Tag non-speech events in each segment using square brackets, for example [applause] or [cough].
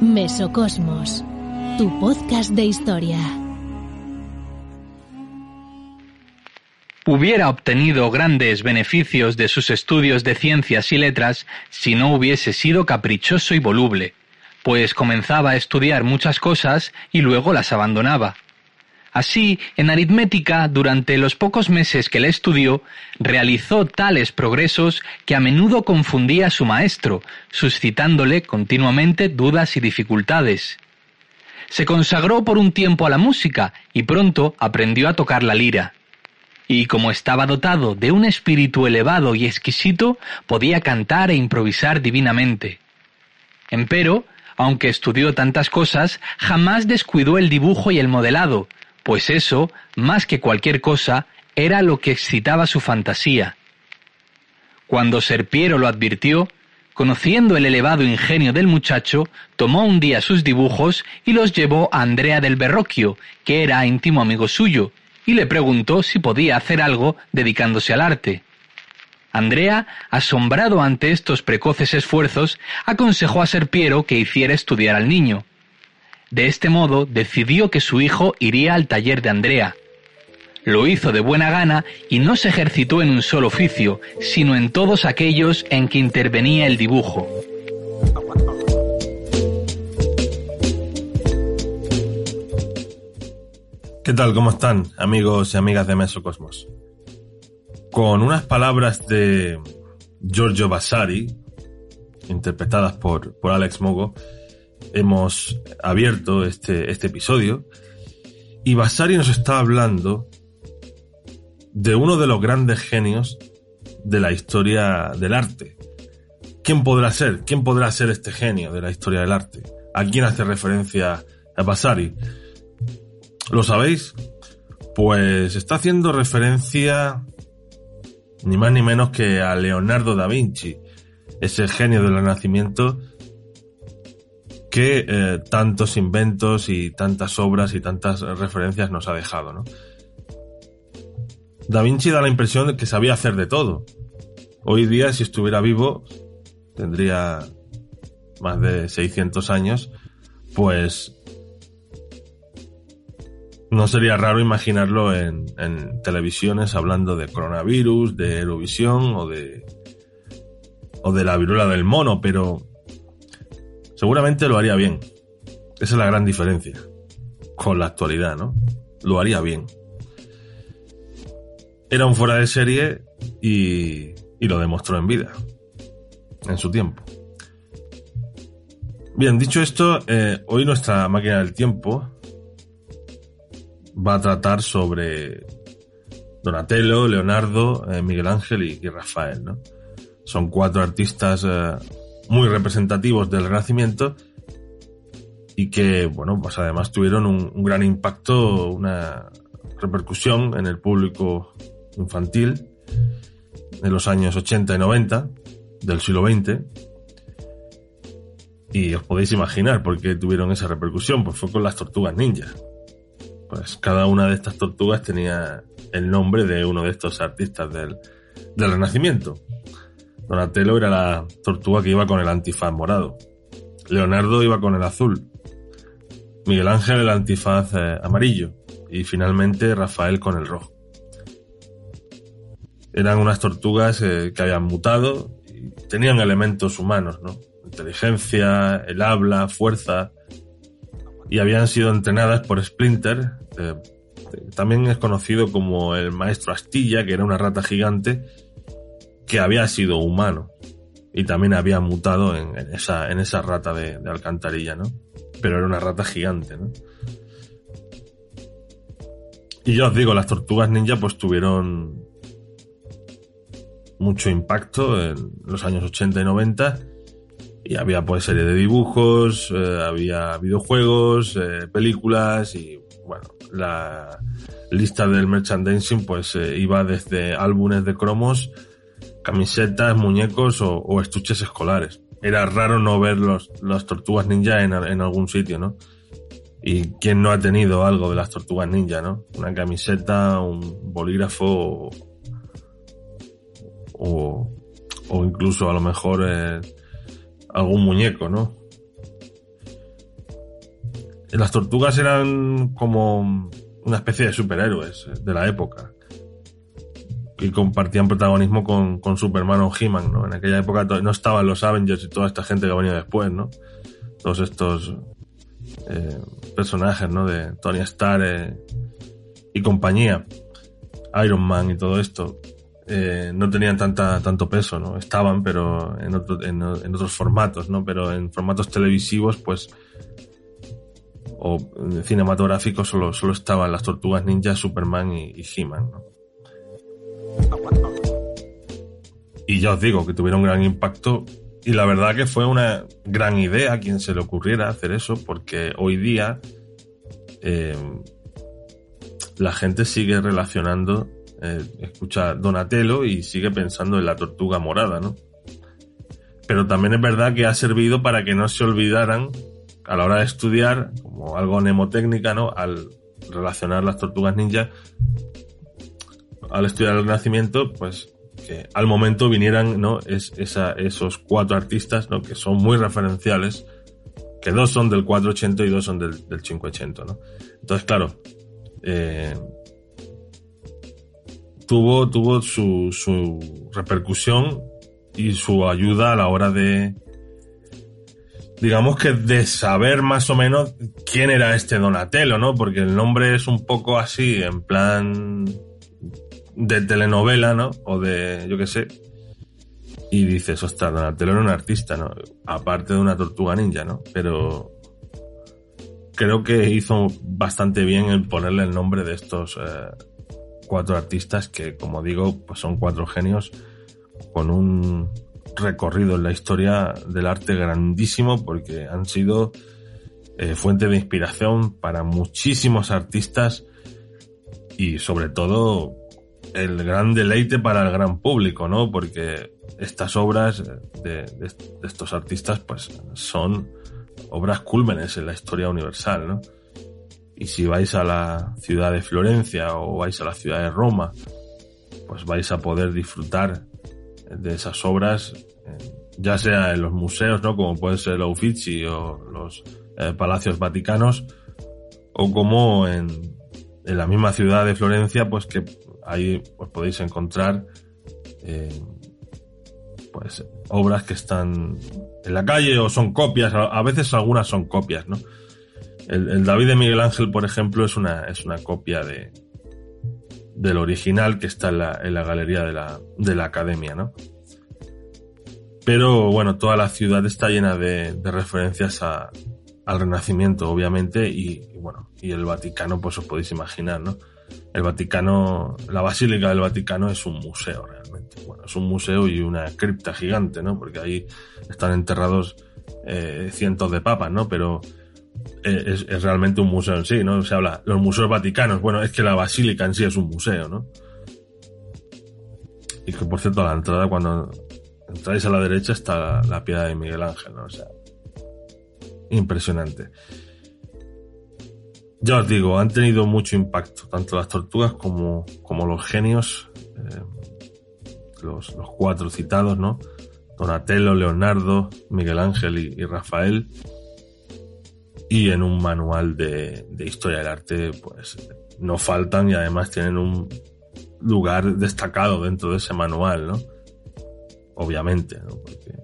Mesocosmos, tu podcast de historia. Hubiera obtenido grandes beneficios de sus estudios de ciencias y letras si no hubiese sido caprichoso y voluble, pues comenzaba a estudiar muchas cosas y luego las abandonaba. Así, en aritmética, durante los pocos meses que le estudió, realizó tales progresos que a menudo confundía a su maestro, suscitándole continuamente dudas y dificultades. Se consagró por un tiempo a la música y pronto aprendió a tocar la lira. Y como estaba dotado de un espíritu elevado y exquisito, podía cantar e improvisar divinamente. Empero, aunque estudió tantas cosas, jamás descuidó el dibujo y el modelado, pues eso, más que cualquier cosa, era lo que excitaba su fantasía. Cuando Serpiero lo advirtió, conociendo el elevado ingenio del muchacho, tomó un día sus dibujos y los llevó a Andrea del Berroquio, que era íntimo amigo suyo, y le preguntó si podía hacer algo dedicándose al arte. Andrea, asombrado ante estos precoces esfuerzos, aconsejó a Serpiero que hiciera estudiar al niño. De este modo decidió que su hijo iría al taller de Andrea. Lo hizo de buena gana y no se ejercitó en un solo oficio, sino en todos aquellos en que intervenía el dibujo. ¿Qué tal? ¿Cómo están, amigos y amigas de Mesocosmos? Con unas palabras de Giorgio Vasari, interpretadas por, por Alex Mogo, hemos abierto este, este episodio y Vasari nos está hablando de uno de los grandes genios de la historia del arte. ¿Quién podrá ser? ¿Quién podrá ser este genio de la historia del arte? ¿A quién hace referencia a Vasari? ¿Lo sabéis? Pues está haciendo referencia ni más ni menos que a Leonardo da Vinci, ese genio del Renacimiento que eh, tantos inventos y tantas obras y tantas referencias nos ha dejado, ¿no? Da Vinci da la impresión de que sabía hacer de todo. Hoy día, si estuviera vivo, tendría más de 600 años, pues no sería raro imaginarlo en, en televisiones hablando de coronavirus, de Eurovisión o de, o de la viruela del mono, pero Seguramente lo haría bien. Esa es la gran diferencia con la actualidad, ¿no? Lo haría bien. Era un fuera de serie y, y lo demostró en vida, en su tiempo. Bien, dicho esto, eh, hoy nuestra máquina del tiempo va a tratar sobre Donatello, Leonardo, eh, Miguel Ángel y, Rafael, ¿no? Son cuatro artistas eh, muy representativos del Renacimiento y que, bueno, pues además tuvieron un, gran impacto, una repercusión en el público infantil en los años 80 y 90 del siglo XX. Y os podéis imaginar por qué tuvieron esa repercusión, pues fue con las tortugas ninja. Pues cada una de estas tortugas tenía el nombre de uno de estos artistas del, del Renacimiento. Donatello era la tortuga que iba con el antifaz morado. Leonardo iba con el azul. Miguel Ángel el antifaz eh, amarillo. Y finalmente Rafael con el rojo. Eran unas tortugas eh, que habían mutado y tenían elementos humanos, ¿no? Inteligencia, el habla, fuerza. Y habían sido entrenadas por Splinter. Eh, también es conocido como el maestro Astilla, que era una rata gigante que había sido humano y también había mutado en, esa, en esa rata de, alcantarilla, ¿no? Pero era una rata gigante, ¿no? Y yo os digo, las tortugas ninja pues tuvieron mucho impacto en los años 80 y 90 y había pues serie de dibujos, eh, había videojuegos, eh, películas y bueno, la lista del merchandising pues eh, iba desde álbumes de cromos camisetas, muñecos o, estuches escolares. Era raro no ver los, las tortugas ninja en, algún sitio, ¿no? Y quién no ha tenido algo de las tortugas ninja, ¿no? Una camiseta, un bolígrafo o, o incluso a lo mejor eh, algún muñeco, ¿no? Las tortugas eran como una especie de superhéroes de la época y compartían protagonismo con, con Superman o He-Man, ¿no? En aquella época no estaban los Avengers y toda esta gente que venía después, ¿no? Todos estos eh, personajes, ¿no? De Tony Stark eh, y compañía, Iron Man y todo esto, eh, no tenían tanta, tanto peso, ¿no? Estaban, pero en, en, en, otros formatos, ¿no? Pero en formatos televisivos, pues, o cinematográficos solo, solo estaban las Tortugas Ninja, Superman y, y He-Man, ¿no? Y ya os digo que tuvieron gran impacto y la verdad que fue una gran idea a quien se le ocurriera hacer eso porque hoy día eh, la gente sigue relacionando, eh, escucha Donatello y sigue pensando en la tortuga morada, ¿no? Pero también es verdad que ha servido para que no se olvidaran a la hora de estudiar, como algo mnemotécnica, ¿no? Al relacionar las tortugas ninja, al estudiar el Renacimiento, pues que al momento vinieran, ¿no? Es, esos cuatro artistas, ¿no? Que son muy referenciales, que dos son del 480 y dos son del, del 580, ¿no? Entonces, claro, eh, tuvo, tuvo su, su repercusión y su ayuda a la hora de, digamos que de saber más o menos quién era este Donatello, ¿no? Porque el nombre es un poco así, en plan de telenovela, ¿no? O de, yo qué sé. Y dices, ostras, Donatello era un artista, ¿no? Aparte de una tortuga ninja, ¿no? Pero creo que hizo bastante bien el ponerle el nombre de estos eh, cuatro artistas que, como digo, pues son cuatro genios con un recorrido en la historia del arte grandísimo porque han sido eh, fuente de inspiración para muchísimos artistas y sobre todo el gran deleite para el gran público, ¿no? Porque estas obras de, de, estos artistas, pues, son obras cúlmenes en la historia universal, ¿no? Y si vais a la ciudad de Florencia o vais a la ciudad de Roma, pues vais a poder disfrutar de esas obras, ya sea en los museos, ¿no? Como puede ser el Uffizi o los eh, palacios vaticanos, o como en, en la misma ciudad de Florencia, pues que ahí os podéis encontrar eh, pues obras que están en la calle o son copias, a veces algunas son copias, ¿no? El, el, David de Miguel Ángel, por ejemplo, es una, es una copia de del original que está en la, en la galería de la, de la academia, ¿no? Pero bueno, toda la ciudad está llena de, de referencias a, al Renacimiento, obviamente, y, y, bueno, y el Vaticano, pues os podéis imaginar, ¿no? El Vaticano, la Basílica del Vaticano es un museo realmente. Bueno, es un museo y una cripta gigante, ¿no? Porque ahí están enterrados eh, cientos de papas, ¿no? Pero eh, es, es, realmente un museo en sí, ¿no? Se habla, los museos vaticanos, bueno, es que la basílica en sí es un museo, ¿no? Y que por cierto, a la entrada, cuando entráis a la derecha está la, la piedra de Miguel Ángel, ¿no? O sea, impresionante ya os digo, han tenido mucho impacto, tanto las tortugas como, como los genios, eh, los, los, cuatro citados, ¿no? Donatello, Leonardo, Miguel Ángel y, y Rafael. Y en un manual de, de, historia del arte, pues no faltan y además tienen un lugar destacado dentro de ese manual, ¿no? Obviamente, ¿no? Porque,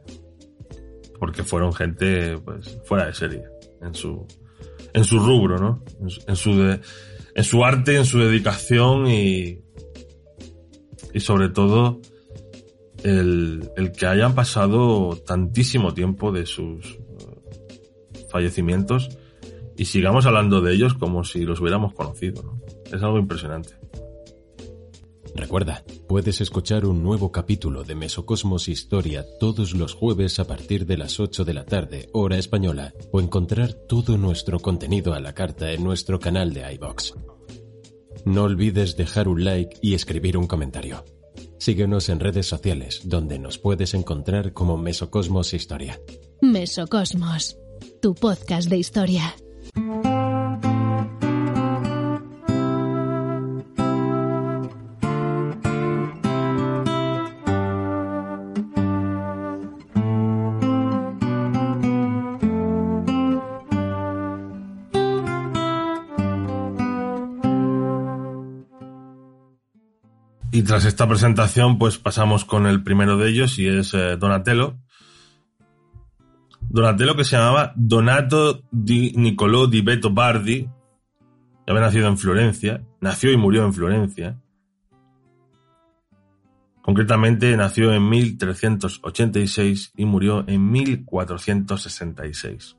porque fueron gente, pues, fuera de serie en su, en su rubro, ¿no? En su, de, en su arte, en su dedicación y, y sobre todo el, el que hayan pasado tantísimo tiempo de sus fallecimientos y sigamos hablando de ellos como si los hubiéramos conocido, ¿no? Es algo impresionante. Recuerda, puedes escuchar un nuevo capítulo de Mesocosmos Historia todos los jueves a partir de las 8 de la tarde, hora española, o encontrar todo nuestro contenido a la carta en nuestro canal de iBox. No olvides dejar un like y escribir un comentario. Síguenos en redes sociales, donde nos puedes encontrar como Mesocosmos Historia. Mesocosmos, tu podcast de historia. Tras esta presentación, pues pasamos con el primero de ellos y es eh, Donatello. Donatello que se llamaba Donato di Niccolò di Beto Bardi. Había nacido en Florencia. Nació y murió en Florencia. Concretamente nació en 1386 y murió en 1466.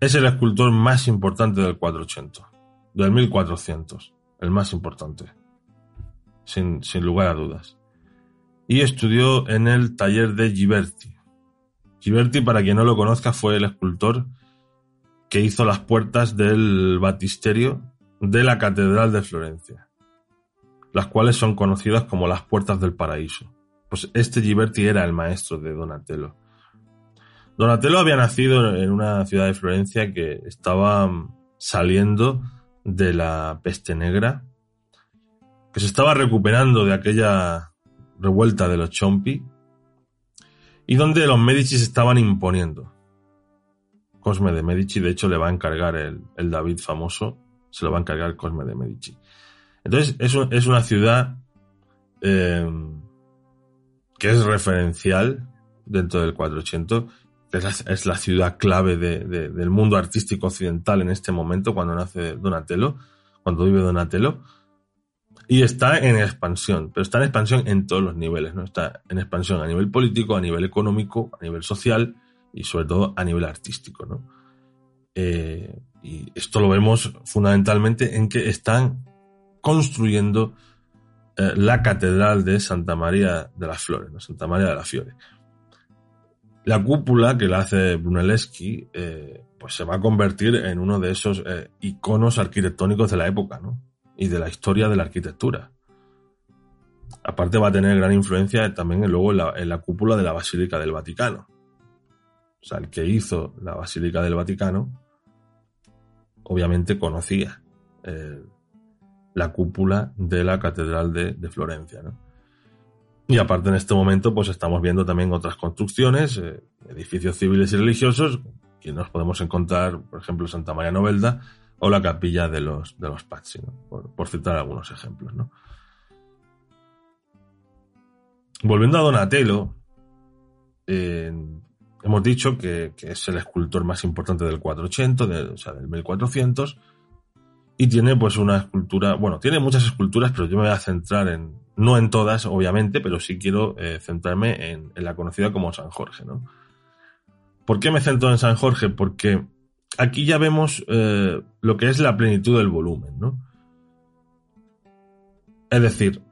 Es el escultor más importante del 480, del 1400, el más importante, sin, lugar a dudas. Y estudió en el taller de Ghiberti. Ghiberti, para quien no lo conozca, fue el escultor que hizo las puertas del batisterio de la Catedral de Florencia las cuales son conocidas como las puertas del paraíso. Pues este Ghiberti era el maestro de Donatello. Donatello había nacido en una ciudad de Florencia que estaba saliendo de la peste negra, que se estaba recuperando de aquella revuelta de los Chompi y donde los Medici se estaban imponiendo. Cosme de Medici, de hecho, le va a encargar el, el David famoso, se lo va a encargar Cosme de Medici. Entonces, es, una ciudad eh, que es referencial dentro del 480, es la, ciudad clave del mundo artístico occidental en este momento, cuando nace Donatello, cuando vive Donatello, y está en expansión, pero está en expansión en todos los niveles, ¿no? Está en expansión a nivel político, a nivel económico, a nivel social y sobre todo a nivel artístico, ¿no? Eh, y esto lo vemos fundamentalmente en que están construyendo eh, la catedral de Santa María de las Flores, Santa María de las Fiore. La cúpula que la hace Brunelleschi, eh, pues se va a convertir en uno de esos iconos arquitectónicos de la época, Y de la historia de la arquitectura. Aparte va a tener gran influencia también luego en la, cúpula de la Basílica del Vaticano. O sea, el que hizo la Basílica del Vaticano, obviamente conocía la cúpula de la Catedral de, Florencia. Y aparte en este momento pues estamos viendo también otras construcciones, eh, edificios civiles y religiosos, que nos podemos encontrar, por ejemplo, Santa María Novelda o la capilla de los, de los Pazzi, por, citar algunos ejemplos. Volviendo a Donatello, eh, hemos dicho que, es el escultor más importante del 480, o sea, del 1400, y tiene pues una escultura, bueno, tiene muchas esculturas, pero yo me voy a centrar en, no en todas, obviamente, pero sí quiero eh, centrarme en, la conocida como San Jorge, ¿no? ¿Por qué me centro en San Jorge? Porque aquí ya vemos eh, lo que es la plenitud del volumen, ¿no? Es decir,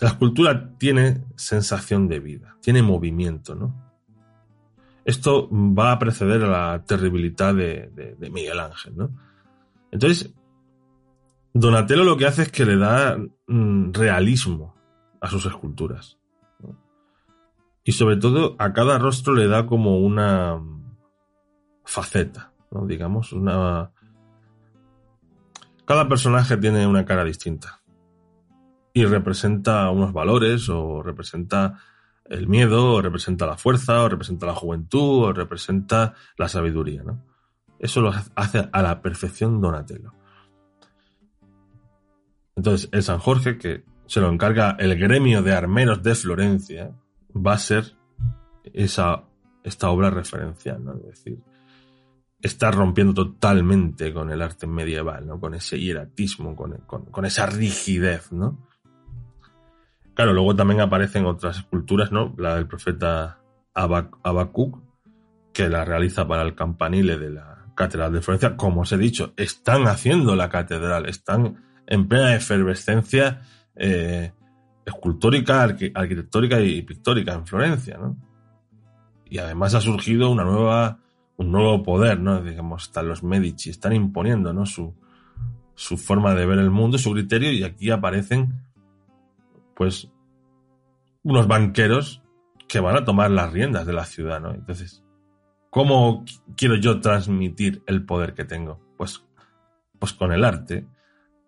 la escultura tiene sensación de vida, tiene movimiento, ¿no? Esto va a preceder a la terribilidad de, Miguel Ángel, ¿no? Entonces, Donatello lo que hace es que le da mm, realismo a sus esculturas. Y sobre todo a cada rostro le da como una faceta, ¿no? digamos, una... Cada personaje tiene una cara distinta y representa unos valores o representa el miedo o representa la fuerza o representa la juventud o representa la sabiduría. ¿no? Eso lo hace a la perfección Donatello. Entonces, el San Jorge, que se lo encarga el gremio de armeros de Florencia, va a ser esa, esta obra referencial, ¿no? Es decir, está rompiendo totalmente con el arte medieval, ¿no? Con ese hieratismo, con, esa rigidez, ¿no? Claro, luego también aparecen otras esculturas, ¿no? La del profeta Abacuc, que la realiza para el campanile de la Catedral de Florencia, como os he dicho, están haciendo la catedral, están en plena efervescencia eh, escultórica, arquitectórica y pictórica en Florencia, ¿no? Y además ha surgido una nueva, un nuevo poder, ¿no? Digamos, están los Medici, están imponiendo, ¿no? Su, su forma de ver el mundo, su criterio, y aquí aparecen, pues, unos banqueros que van a tomar las riendas de la ciudad, ¿no? Entonces, ¿Cómo quiero yo transmitir el poder que tengo? Pues, pues con el arte,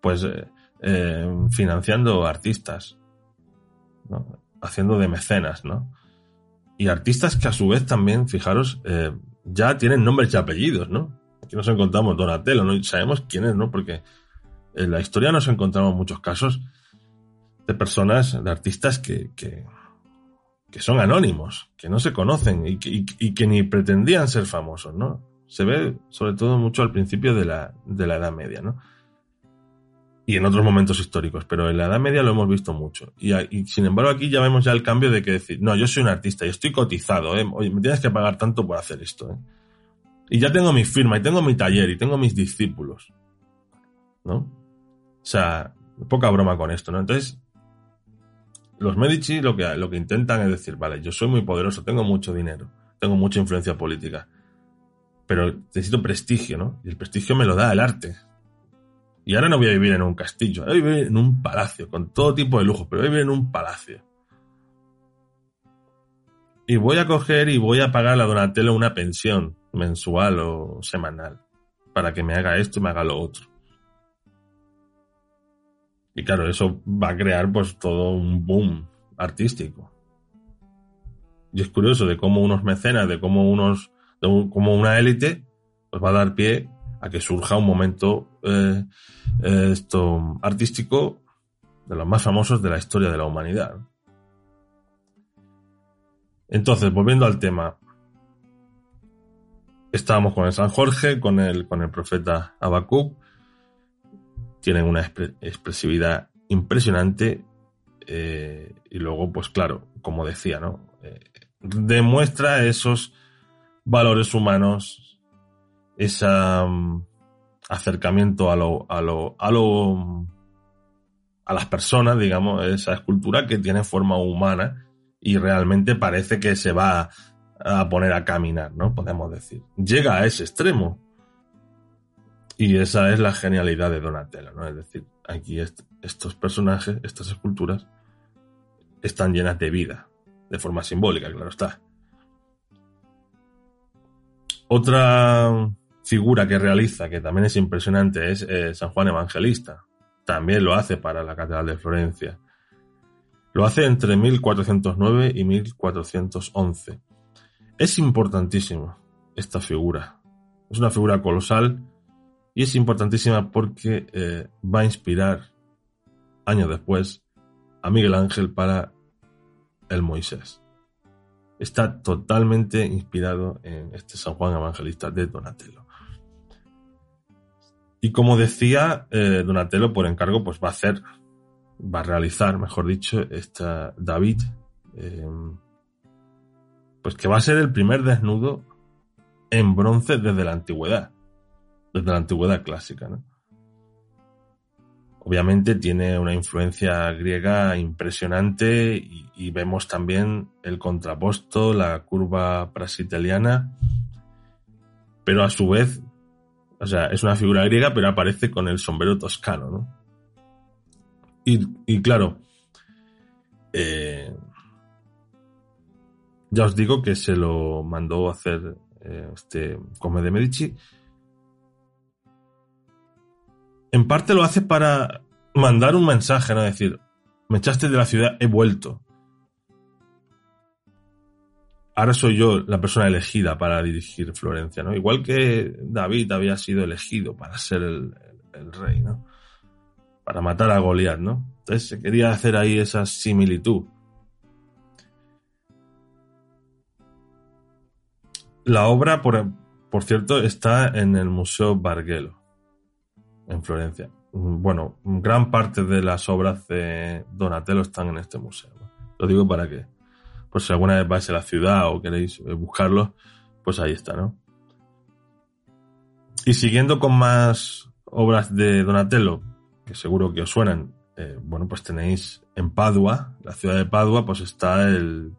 pues eh, eh, financiando artistas, haciendo de mecenas, ¿no? Y artistas que a su vez también, fijaros, eh, ya tienen nombres y apellidos, ¿no? Aquí nos encontramos Donatello, ¿no? sabemos quién es, ¿no? Porque En la historia nos encontramos muchos casos de personas, de artistas que, que, que son anónimos, que no se conocen y y, y que ni pretendían ser famosos, ¿no? Se ve sobre todo mucho al principio de la, de la Edad Media, ¿no? Y en otros momentos históricos, pero en la Edad Media lo hemos visto mucho. Y, sin embargo aquí ya vemos ya el cambio de que decir, no, yo soy un artista y estoy cotizado, ¿eh? Me tienes que pagar tanto por hacer esto, ¿eh? Y ya tengo mi firma, y tengo mi taller, y tengo mis discípulos. ¿No? O sea, poca broma con esto, ¿no? Entonces, los Medici lo que, lo que intentan es decir, vale, yo soy muy poderoso, tengo mucho dinero, tengo mucha influencia política, pero necesito prestigio, ¿no? Y el prestigio me lo da el arte. Y ahora no voy a vivir en un castillo, ahora voy a vivir en un palacio, con todo tipo de lujo, pero voy a vivir en un palacio. Y voy a coger y voy a pagar a Donatello una pensión mensual o semanal para que me haga esto y me haga lo otro. Y claro, eso va a crear pues todo un boom artístico. Y es curioso de cómo unos mecenas, de cómo unos, de como una élite, pues va a dar pie a que surja un momento eh, eh, esto artístico de los más famosos de la historia de la humanidad. Entonces, volviendo al tema, estábamos con el San Jorge, con el, con el profeta Habacuc, tienen una expresividad impresionante eh, y luego, pues claro, como decía, ¿no? Demuestra esos valores humanos, ese um, acercamiento a lo, a lo, a lo, a las personas, digamos, esa escultura que tiene forma humana y realmente parece que se va a poner a caminar, ¿no? Podemos decir. Llega a ese extremo. Y esa es la genialidad de Donatello, ¿no? Es decir, aquí est estos personajes, estas esculturas, están llenas de vida, de forma simbólica, claro está. Otra figura que realiza, que también es impresionante, es eh, San Juan Evangelista. También lo hace para la Catedral de Florencia. Lo hace entre 1409 y 1411. Es importantísima esta figura. Es una figura colosal y es importantísima porque eh, va a inspirar años después a Miguel Ángel para el Moisés. Está totalmente inspirado en este San Juan Evangelista de Donatello. Y como decía, eh, Donatello por encargo pues va a hacer, va a realizar, mejor dicho, esta David, eh, pues que va a ser el primer desnudo en bronce desde la antigüedad desde la antigüedad clásica. Obviamente tiene una influencia griega impresionante y, y, vemos también el contraposto, la curva prasiteliana, pero a su vez, o sea, es una figura griega, pero aparece con el sombrero toscano, ¿no? Y, y claro, eh, ya os digo que se lo mandó a hacer eh, este Come de Medici en parte lo hace para mandar un mensaje, ¿no? Decir, me echaste de la ciudad, he vuelto. Ahora soy yo la persona elegida para dirigir Florencia, ¿no? Igual que David había sido elegido para ser el, rey, ¿no? Para matar a Goliat, ¿no? Entonces se quería hacer ahí esa similitud. La obra, por, cierto, está en el Museo Bargello en Florencia. Bueno, gran parte de las obras de Donatello están en este museo. Lo digo para que, por si alguna vez vais a la ciudad o queréis eh, buscarlos, pues ahí está, ¿no? Y siguiendo con más obras de Donatello, que seguro que os suenan, eh, bueno, pues tenéis en Padua, la ciudad de Padua, pues está el,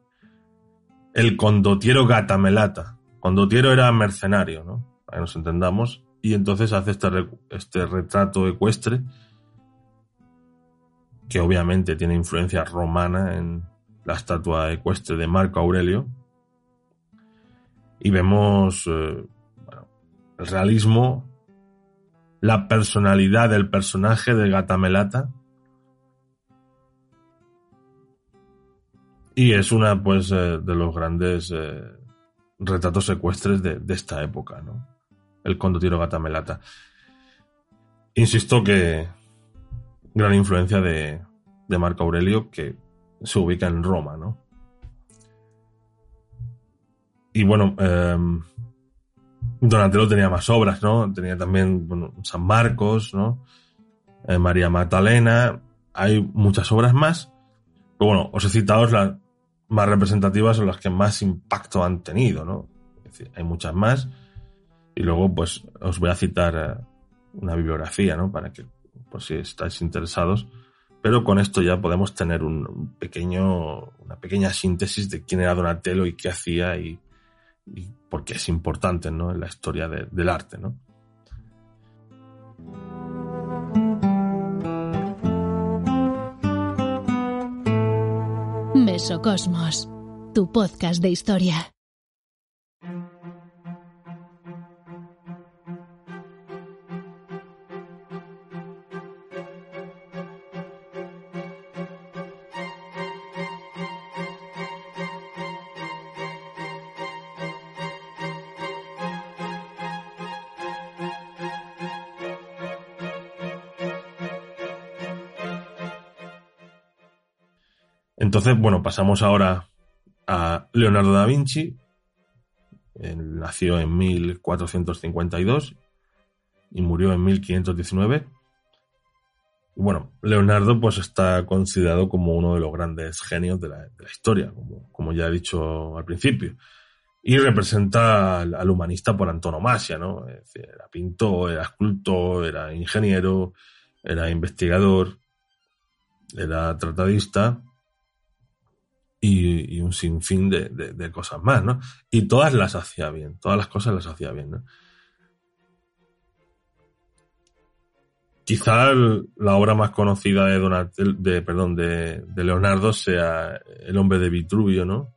el condottiero Gatamelata. Condottiero era mercenario, ¿no? Para que nos entendamos y entonces hace este, este retrato ecuestre que obviamente tiene influencia romana en la estatua ecuestre de Marco Aurelio y vemos eh, el realismo la personalidad del personaje de Gatamelata y es una pues eh, de los grandes eh, retratos ecuestres de, de esta época, ¿no? el condottiero Gatamelata. Insisto que, gran influencia de, de Marco Aurelio que se ubica en Roma, ¿no? Y bueno, eh, Donatello tenía más obras, ¿no? Tenía también bueno, San Marcos, ¿no? Eh, María Magdalena, hay muchas obras más. Pero bueno, os he citado las más representativas o las que más impacto han tenido, ¿no? Es decir, hay muchas más. Y luego, pues, os voy a citar eh, una bibliografía, ¿no? Para que, por si estáis interesados. Pero con esto ya podemos tener un pequeño, una pequeña síntesis de quién era Donatello y qué hacía y, y por qué es importante, ¿no? En la historia de, del arte, ¿no? Mesocosmos, tu podcast de historia. Entonces, bueno, pasamos ahora a Leonardo da Vinci. Él nació en 1452 y murió en 1519. Y bueno, Leonardo pues está considerado como uno de los grandes genios de la, historia, como, como, ya he dicho al principio. Y representa al, al humanista por antonomasia, ¿no? Es decir, era pintor, era escultor, era ingeniero, era investigador, era tratadista y, un sinfín de, de, de, cosas más, ¿no? Y todas las hacía bien, todas las cosas las hacía bien, ¿no? Quizá la obra más conocida de, Donatel, de, perdón, de, de, Leonardo sea El hombre de Vitruvio, ¿no?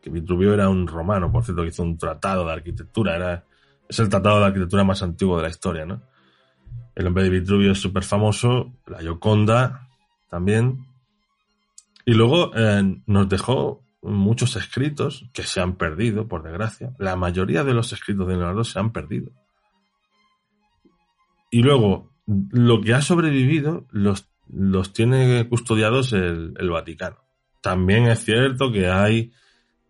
Que Vitruvio era un romano, por cierto, que hizo un tratado de arquitectura, era, es el tratado de arquitectura más antiguo de la historia, ¿no? El hombre de Vitruvio es súper famoso, la Gioconda también, y luego eh, nos dejó muchos escritos que se han perdido, por desgracia. La mayoría de los escritos de Leonardo se han perdido. Y luego, lo que ha sobrevivido los, los tiene custodiados el, el, Vaticano. También es cierto que hay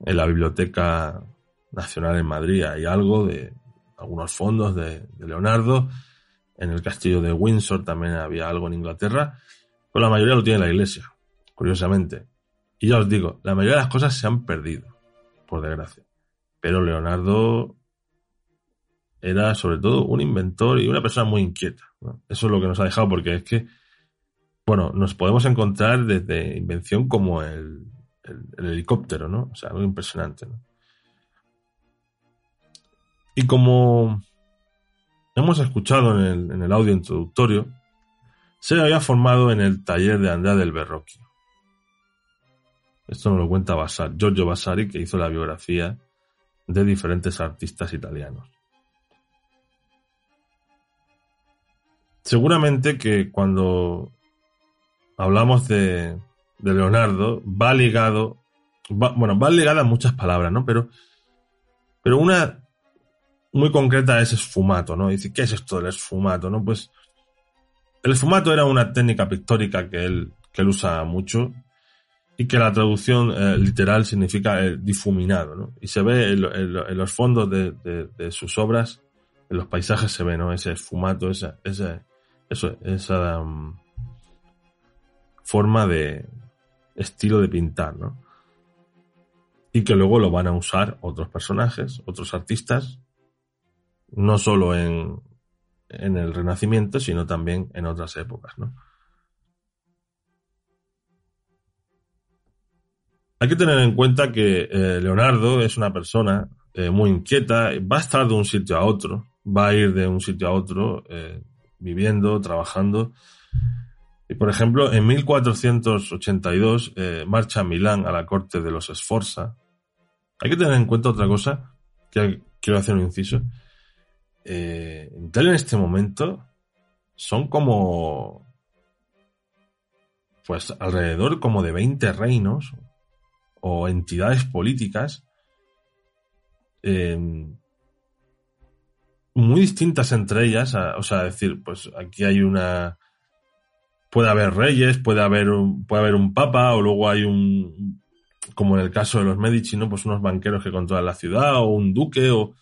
en la Biblioteca Nacional en Madrid, hay algo de algunos fondos de, de Leonardo. En el castillo de Windsor también había algo en Inglaterra. Pero la mayoría lo tiene la iglesia curiosamente. Y ya os digo, la mayoría de las cosas se han perdido, por desgracia. Pero Leonardo era sobre todo un inventor y una persona muy inquieta. Eso es lo que nos ha dejado, porque es que, bueno, nos podemos encontrar desde invención como el, el, el helicóptero, ¿no? O sea, algo impresionante, ¿no? Y como hemos escuchado en el, en el audio introductorio, se había formado en el taller de Andrea del Berrocchio esto nos lo cuenta Giorgio Vasari, que hizo la biografía de diferentes artistas italianos. Seguramente que cuando hablamos de, Leonardo, va ligado, bueno, va ligada a muchas palabras, ¿no? Pero, pero una muy concreta es esfumato, ¿no? Dice, ¿qué es esto del esfumato, no? Pues el esfumato era una técnica pictórica que él, que él usa mucho y que la traducción eh, literal significa eh, difuminado, ¿no? Y se ve en, los fondos de, sus obras, en los paisajes se ve, ¿no? Ese esfumato, esa, esa, eso, esa um, forma de estilo de pintar, ¿no? Y que luego lo van a usar otros personajes, otros artistas, no solo en, en el Renacimiento, sino también en otras épocas, ¿no? Hay que tener en cuenta que eh, Leonardo es una persona eh, muy inquieta, va a estar de un sitio a otro, va a ir de un sitio a otro, eh, viviendo, trabajando. Y por ejemplo, en 1482 eh, marcha a Milán a la corte de los Sforza. Hay que tener en cuenta otra cosa, que quiero hacer un inciso. En este momento son como pues alrededor como de 20 reinos o entidades políticas eh, muy distintas entre ellas. O sea, decir, pues aquí hay una puede haber reyes, puede haber un, puede haber un papa, o luego hay un, como en el caso de los Medici, ¿no? Pues unos banqueros que controlan la ciudad, o un duque, o,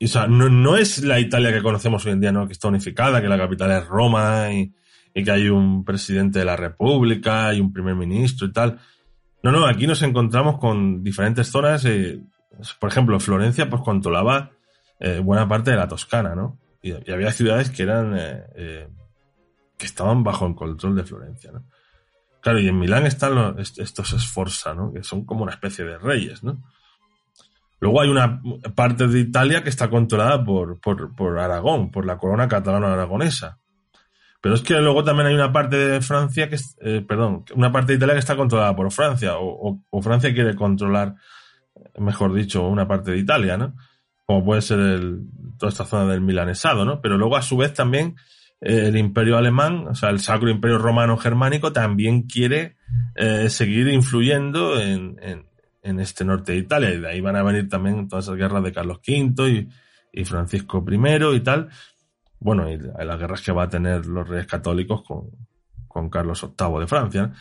o sea, no, no, es la Italia que conocemos hoy en día, ¿no? Que está unificada, que la capital es Roma y, que hay un presidente de la República y un primer ministro y tal. No, no, aquí nos encontramos con diferentes zonas. Eh, por ejemplo, Florencia pues controlaba eh, buena parte de la Toscana, ¿no? Y, había ciudades que eran eh, que estaban bajo el control de Florencia, ¿no? Claro, y en Milán están los, estos Sforza, ¿no? Que son como una especie de reyes, ¿no? Luego hay una parte de Italia que está controlada por, por, por Aragón, por la corona catalana aragonesa. Pero es que luego también hay una parte de Francia que, eh, perdón, una parte de Italia que está controlada por Francia, o, o, Francia quiere controlar, mejor dicho, una parte de Italia, ¿no? Como puede ser toda esta zona del milanesado, ¿no? Pero luego a su vez también eh, el imperio alemán, o sea, el Sacro Imperio Romano Germánico también quiere eh, seguir influyendo en, en, en, este norte de Italia. Y de ahí van a venir también todas esas guerras de Carlos V y, y Francisco I y tal. Bueno, y las guerras que va a tener los reyes católicos con, con Carlos VIII de Francia.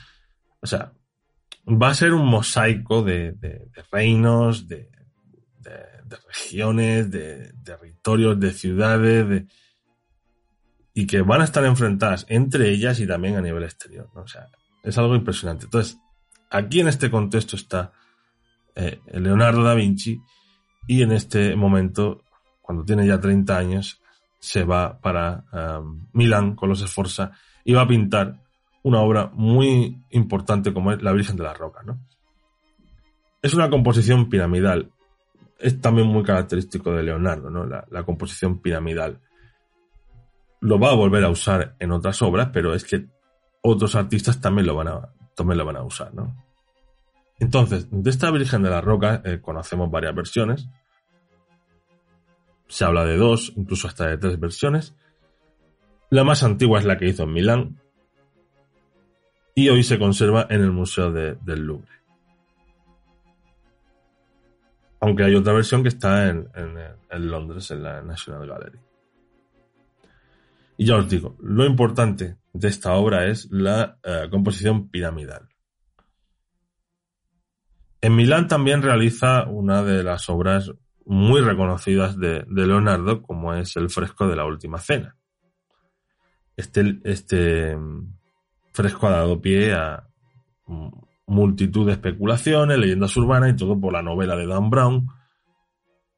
O sea, va a ser un mosaico de, de, reinos, de, de, regiones, de territorios, de ciudades, de, y que van a estar enfrentadas entre ellas y también a nivel exterior. ¿no? O sea, es algo impresionante. Entonces, aquí en este contexto está eh, Leonardo da Vinci y en este momento, cuando tiene ya 30 años, se va para um, Milán con los Sforza y va a pintar una obra muy importante como es La Virgen de las Rocas. ¿no? Es una composición piramidal. Es también muy característico de Leonardo, ¿no? la, composición piramidal lo va a volver a usar en otras obras, pero es que otros artistas también lo van a, también lo van a usar, ¿no? Entonces, de esta Virgen de la Roca eh, conocemos varias versiones. Se habla de dos, incluso hasta de tres versiones. La más antigua es la que hizo en Milán. Y hoy se conserva en el Museo de, del Louvre. Aunque hay otra versión que está en, Londres, en la National Gallery. Y ya os digo, lo importante de esta obra es la uh, composición piramidal. En Milán también realiza una de las obras muy reconocidas de, Leonardo, como es el fresco de la Última Cena. Este, este fresco ha dado pie a multitud de especulaciones, leyendas urbanas y todo por la novela de Dan Brown,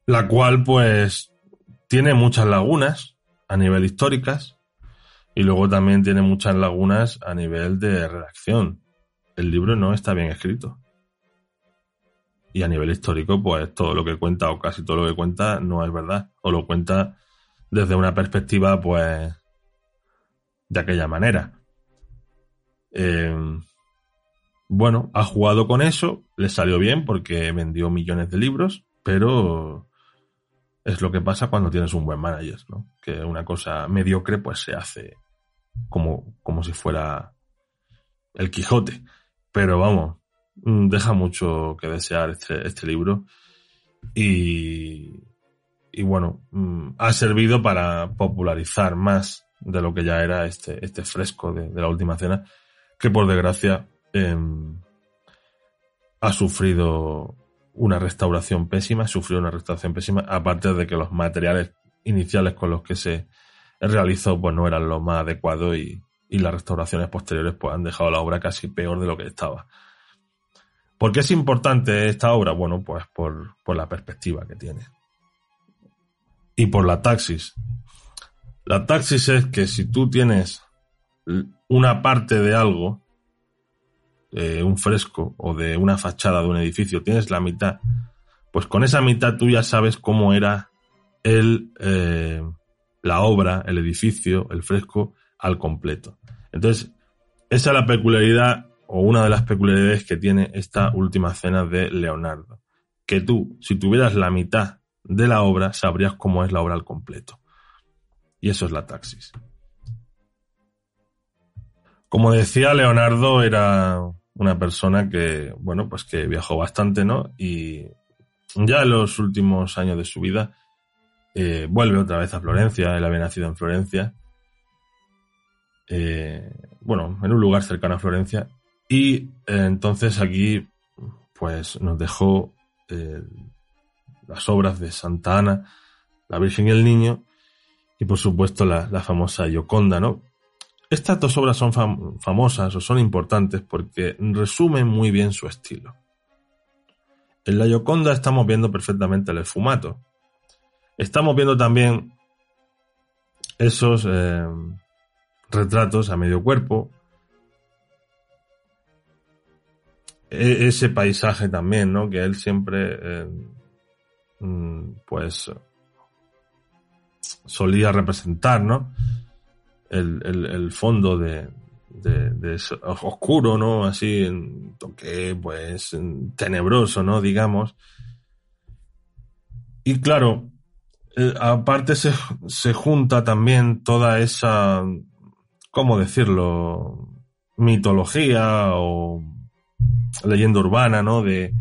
la cual pues tiene muchas lagunas, a nivel históricas y luego también tiene muchas lagunas a nivel de redacción. El libro no está bien escrito. Y a nivel histórico, pues todo lo que cuenta o casi todo lo que cuenta no es verdad. O lo cuenta desde una perspectiva, pues, de aquella manera. Eh, bueno, ha jugado con eso, le salió bien porque vendió millones de libros, pero es lo que pasa cuando tienes un buen manager, ¿no? Que una cosa mediocre pues se hace como, como si fuera el Quijote. Pero vamos, deja mucho que desear este, este libro. Y, y bueno, mm, ha servido para popularizar más de lo que ya era este, este fresco de, la última cena, que por desgracia eh, ha sufrido una restauración pésima, sufrió una restauración pésima, aparte de que los materiales iniciales con los que se realizó pues no eran los más adecuados y, y las restauraciones posteriores pues han dejado la obra casi peor de lo que estaba. ¿Por qué es importante esta obra? Bueno, pues por, por la perspectiva que tiene. Y por la taxis. La taxis es que si tú tienes una parte de algo, eh, un fresco o de una fachada de un edificio, tienes la mitad, pues con esa mitad tú ya sabes cómo era el, eh, la obra, el edificio, el fresco al completo. Entonces, esa es la peculiaridad o una de las peculiaridades que tiene esta última cena de Leonardo. Que tú, si tuvieras la mitad de la obra, sabrías cómo es la obra al completo. Y eso es la taxis. Como decía, Leonardo era una persona que, bueno, pues que viajó bastante, ¿no? Y ya en los últimos años de su vida eh, vuelve otra vez a Florencia, él había nacido en Florencia. eh, bueno, en un lugar cercano a Florencia. Y eh, entonces aquí, pues nos dejó eh, las obras de Santa Ana, la Virgen y el Niño, y por supuesto la, famosa Gioconda, ¿no? Estas dos obras son famosas o son importantes porque resumen muy bien su estilo. En la Gioconda estamos viendo perfectamente el esfumato. Estamos viendo también esos eh, retratos a medio cuerpo. Ese paisaje también, ¿no? Que él siempre, eh, mm, pues, solía representar, ¿no? El, fondo de, de, oscuro, ¿no? Así, toque, pues, tenebroso, ¿no? Digamos. Y claro, eh, aparte se, se junta también toda esa, ¿cómo decirlo? Mitología o leyenda urbana, ¿no? De,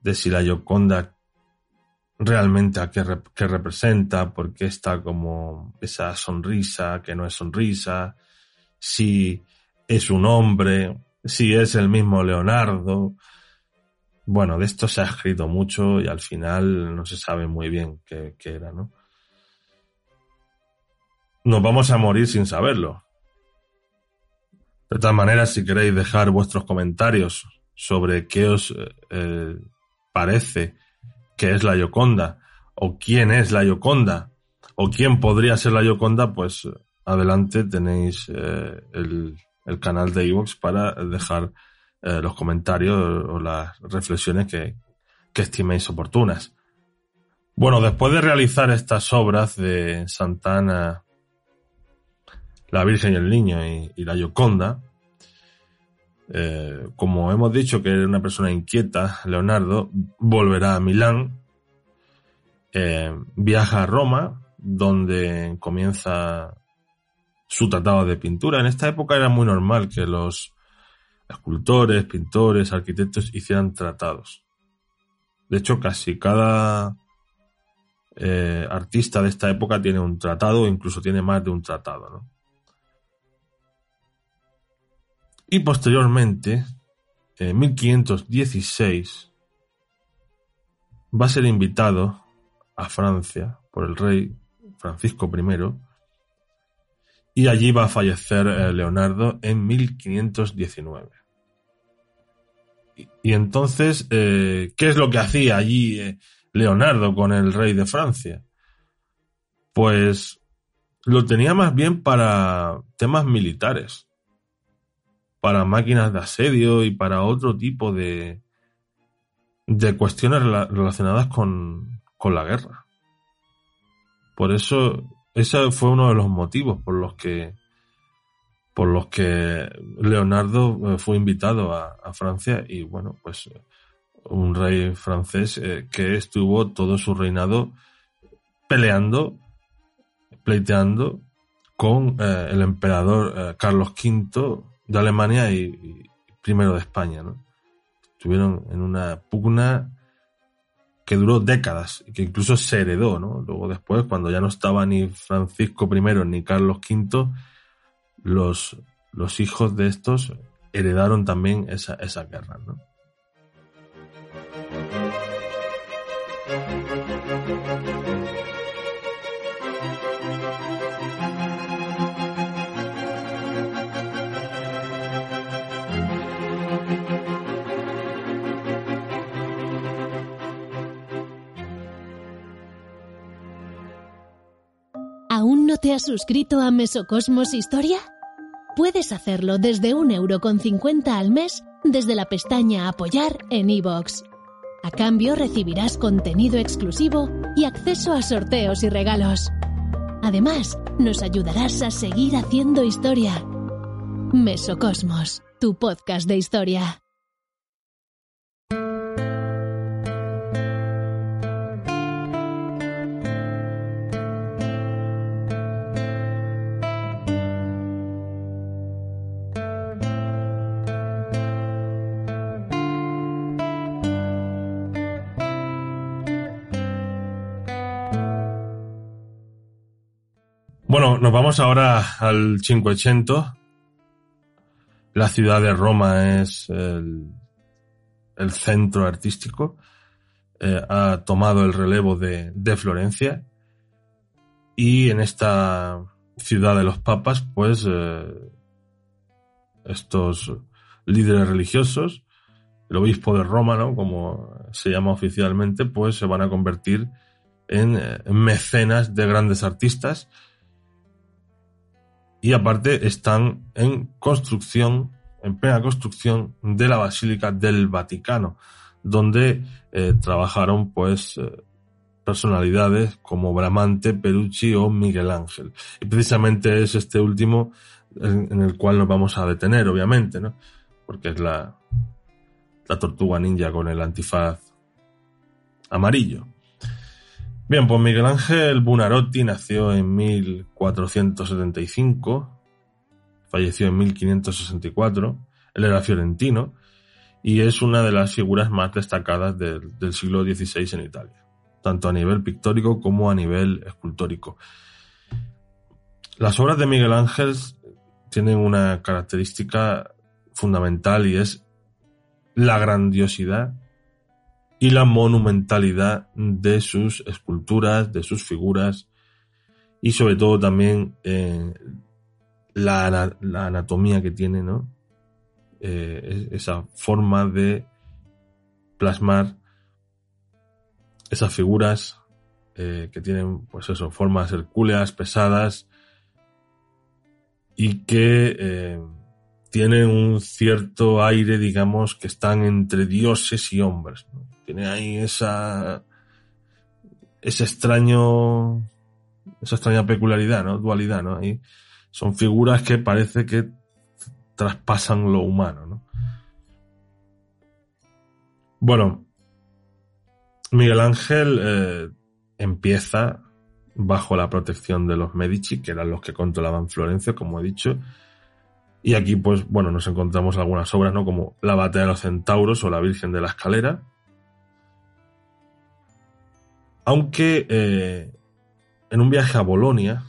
de si la Yoconda realmente a qué, representa, por qué está como esa sonrisa que no es sonrisa, si es un hombre, si es el mismo Leonardo, bueno, de esto se ha escrito mucho y al final no se sabe muy bien qué, era, ¿no? Nos vamos a morir sin saberlo. De todas maneras, si queréis dejar vuestros comentarios sobre qué os eh, eh, parece que es la Yoconda, o quién es la Yoconda, o quién podría ser la Yoconda, pues adelante tenéis eh, el, el, canal de Evox para dejar eh, los comentarios o las reflexiones que, estiméis oportunas. Bueno, después de realizar estas obras de Santana, la Virgen y el Niño y, la Gioconda, eh, como hemos dicho que era una persona inquieta, Leonardo volverá a Milán, eh, viaja a Roma, donde comienza su tratado de pintura. En esta época era muy normal que los escultores, pintores, arquitectos hicieran tratados. De hecho, casi cada eh, artista de esta época tiene un tratado, incluso tiene más de un tratado. Y posteriormente, en 1516, va a ser invitado a Francia por el rey Francisco I y allí va a fallecer eh, Leonardo en 1519. Y, entonces, eh, ¿qué es lo que hacía allí eh, Leonardo con el rey de Francia? Pues lo tenía más bien para temas militares, para máquinas de asedio y para otro tipo de, de cuestiones relacionadas con, con la guerra. Por eso ese fue uno de los motivos por los que por los que Leonardo eh, fue invitado a, Francia y bueno, pues un rey francés eh, que estuvo todo su reinado peleando, pleiteando con eh, el emperador Carlos V de Alemania y, primero de España, ¿no? Estuvieron en una pugna que duró décadas y que incluso se heredó, ¿no? Luego después, cuando ya no estaba ni Francisco I ni Carlos V, los, los hijos de estos heredaron también esa, esa guerra, ¿no? Te has suscrito a Mesocosmos Historia? Puedes hacerlo desde un euro con cincuenta al mes desde la pestaña Apoyar en iVoox. A cambio recibirás contenido exclusivo y acceso a sorteos y regalos. Además, nos ayudarás a seguir haciendo historia. Mesocosmos, tu podcast de historia. Nos vamos ahora al Cinquecento. La ciudad de Roma es el, centro artístico. Eh, ha tomado el relevo de, Florencia. Y en esta ciudad de los papas, pues eh, estos líderes religiosos, el obispo de Roma, ¿no? como se llama oficialmente, pues se van a convertir en, eh, mecenas de grandes artistas y aparte están en construcción, en plena construcción de la Basílica del Vaticano, donde eh, trabajaron pues personalidades como Bramante, Perucci o Miguel Ángel. Y precisamente es este último en, el cual nos vamos a detener, obviamente, ¿no? Porque es la, la tortuga ninja con el antifaz amarillo. Bien, pues Miguel Ángel Bunarotti nació en 1475, falleció en 1564, él era fiorentino y es una de las figuras más destacadas del siglo XVI en Italia tanto a nivel pictórico como a nivel escultórico. Las obras de Miguel Ángel tienen una característica fundamental y es la grandiosidad y la monumentalidad de sus esculturas, de sus figuras y sobre todo también eh, la, anatomía que tiene, ¿no? Eh, esa forma de plasmar esas figuras eh, que tienen, pues eso, formas hercúleas, pesadas y que tienen un cierto aire, digamos, que están entre dioses y hombres. Tiene ahí esa, ese extraño, esa extraña peculiaridad, ¿no? Dualidad, ¿no? Ahí son figuras que parece que traspasan lo humano, ¿no? Bueno, Miguel Ángel eh, empieza bajo la protección de los Medici, que eran los que controlaban Florencia, como he dicho. Y aquí, pues, bueno, nos encontramos algunas obras, ¿no? Como La Batalla de los Centauros o La Virgen de la Escalera. Aunque eh, en un viaje a Bolonia,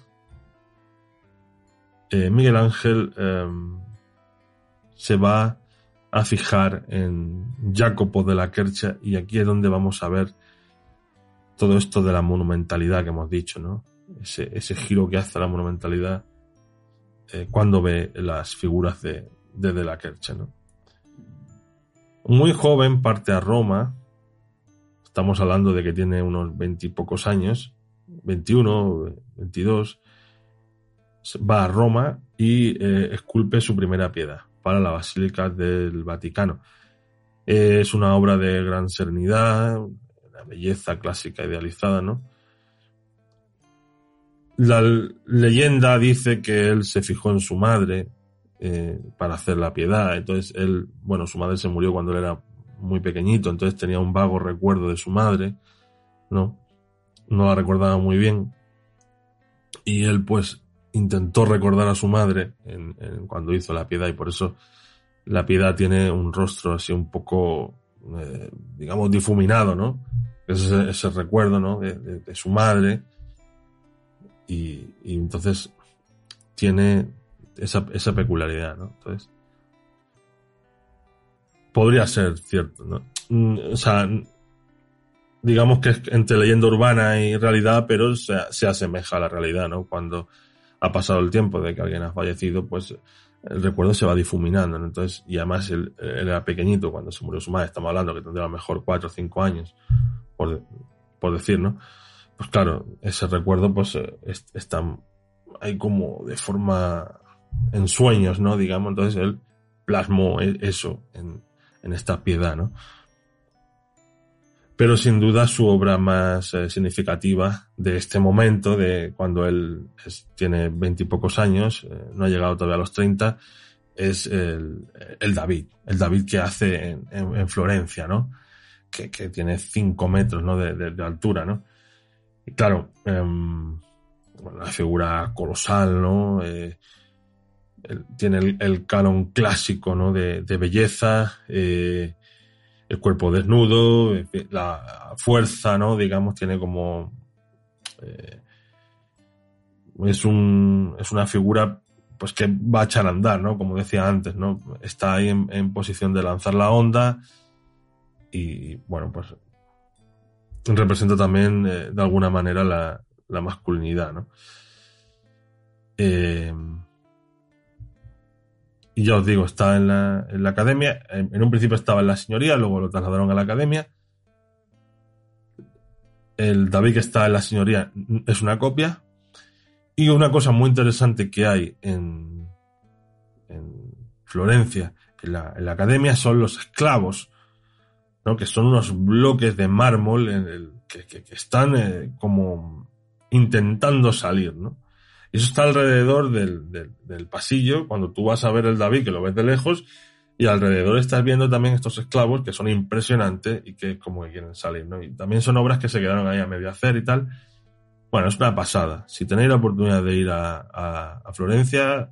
eh, Miguel Ángel se va a fijar en Jacopo de la Quercha y aquí es donde vamos a ver todo esto de la monumentalidad que hemos dicho, ¿no? Ese, giro que hace la monumentalidad eh, cuando ve las figuras de, de, la Quercha, ¿no? Muy joven parte a Roma, estamos hablando de que tiene unos veintipocos años, 21, 22, va a Roma y eh, esculpe su primera piedra para la Basílica del Vaticano. Es una obra de gran serenidad, una belleza clásica idealizada, ¿no? La leyenda dice que él se fijó en su madre eh, para hacer la piedad. Entonces él, bueno, su madre se murió cuando él era muy pequeñito, entonces tenía un vago recuerdo de su madre, ¿no? No la recordaba muy bien. Y él pues intentó recordar a su madre cuando hizo la piedad y por eso la piedad tiene un rostro así un poco, eh, digamos, difuminado, ¿no? Ese, ese recuerdo, ¿no? De, su madre y, entonces tiene esa, esa peculiaridad, ¿no? Entonces, podría ser cierto, ¿no? Mm, o sea, digamos que es entre leyenda urbana y realidad, pero se, se asemeja a la realidad, ¿no? Cuando ha pasado el tiempo de que alguien ha fallecido, pues el recuerdo se va difuminando, Entonces, y además él, era pequeñito cuando se murió su madre, estamos hablando que tendría a lo mejor cuatro o cinco años, por, por decir, ¿no? Pues claro, ese recuerdo pues eh, está ahí como de forma en sueños, ¿no? Digamos, entonces él plasmó e, eso en, en esta piedad, ¿no? pero sin duda su obra más eh, significativa de este momento, de cuando él tiene veintipocos años, eh, no ha llegado todavía a los treinta, es el, David, el David que hace en, Florencia, ¿no? Que, tiene cinco metros, ¿no? De, altura, ¿no? Y claro, em, una figura colosal, ¿no? Eh, tiene el, canon clásico, ¿no? De, belleza, el cuerpo desnudo, la fuerza, ¿no? Digamos, tiene como... Eh, es, un, es una figura pues que va a echar a andar, ¿no? Como decía antes, ¿no? Está ahí en, posición de lanzar la onda y, bueno, pues representa también eh, de alguna manera la, la masculinidad, ¿no? Eh, y ya os digo, está en la, en la academia. En, un principio estaba en la señoría, luego lo trasladaron a la academia. El David que está en la señoría es una copia. Y una cosa muy interesante que hay en, en Florencia, en la, la, academia, son los esclavos, ¿no? que son unos bloques de mármol en el, que, que, están eh, como intentando salir. ¿no? Eso está alrededor del, del, pasillo, cuando tú vas a ver el David, que lo ves de lejos, y alrededor estás viendo también estos esclavos que son impresionantes y que como que quieren salir, ¿no? Y también son obras que se quedaron ahí a medio hacer y tal. Bueno, es una pasada. Si tenéis la oportunidad de ir a, a, Florencia,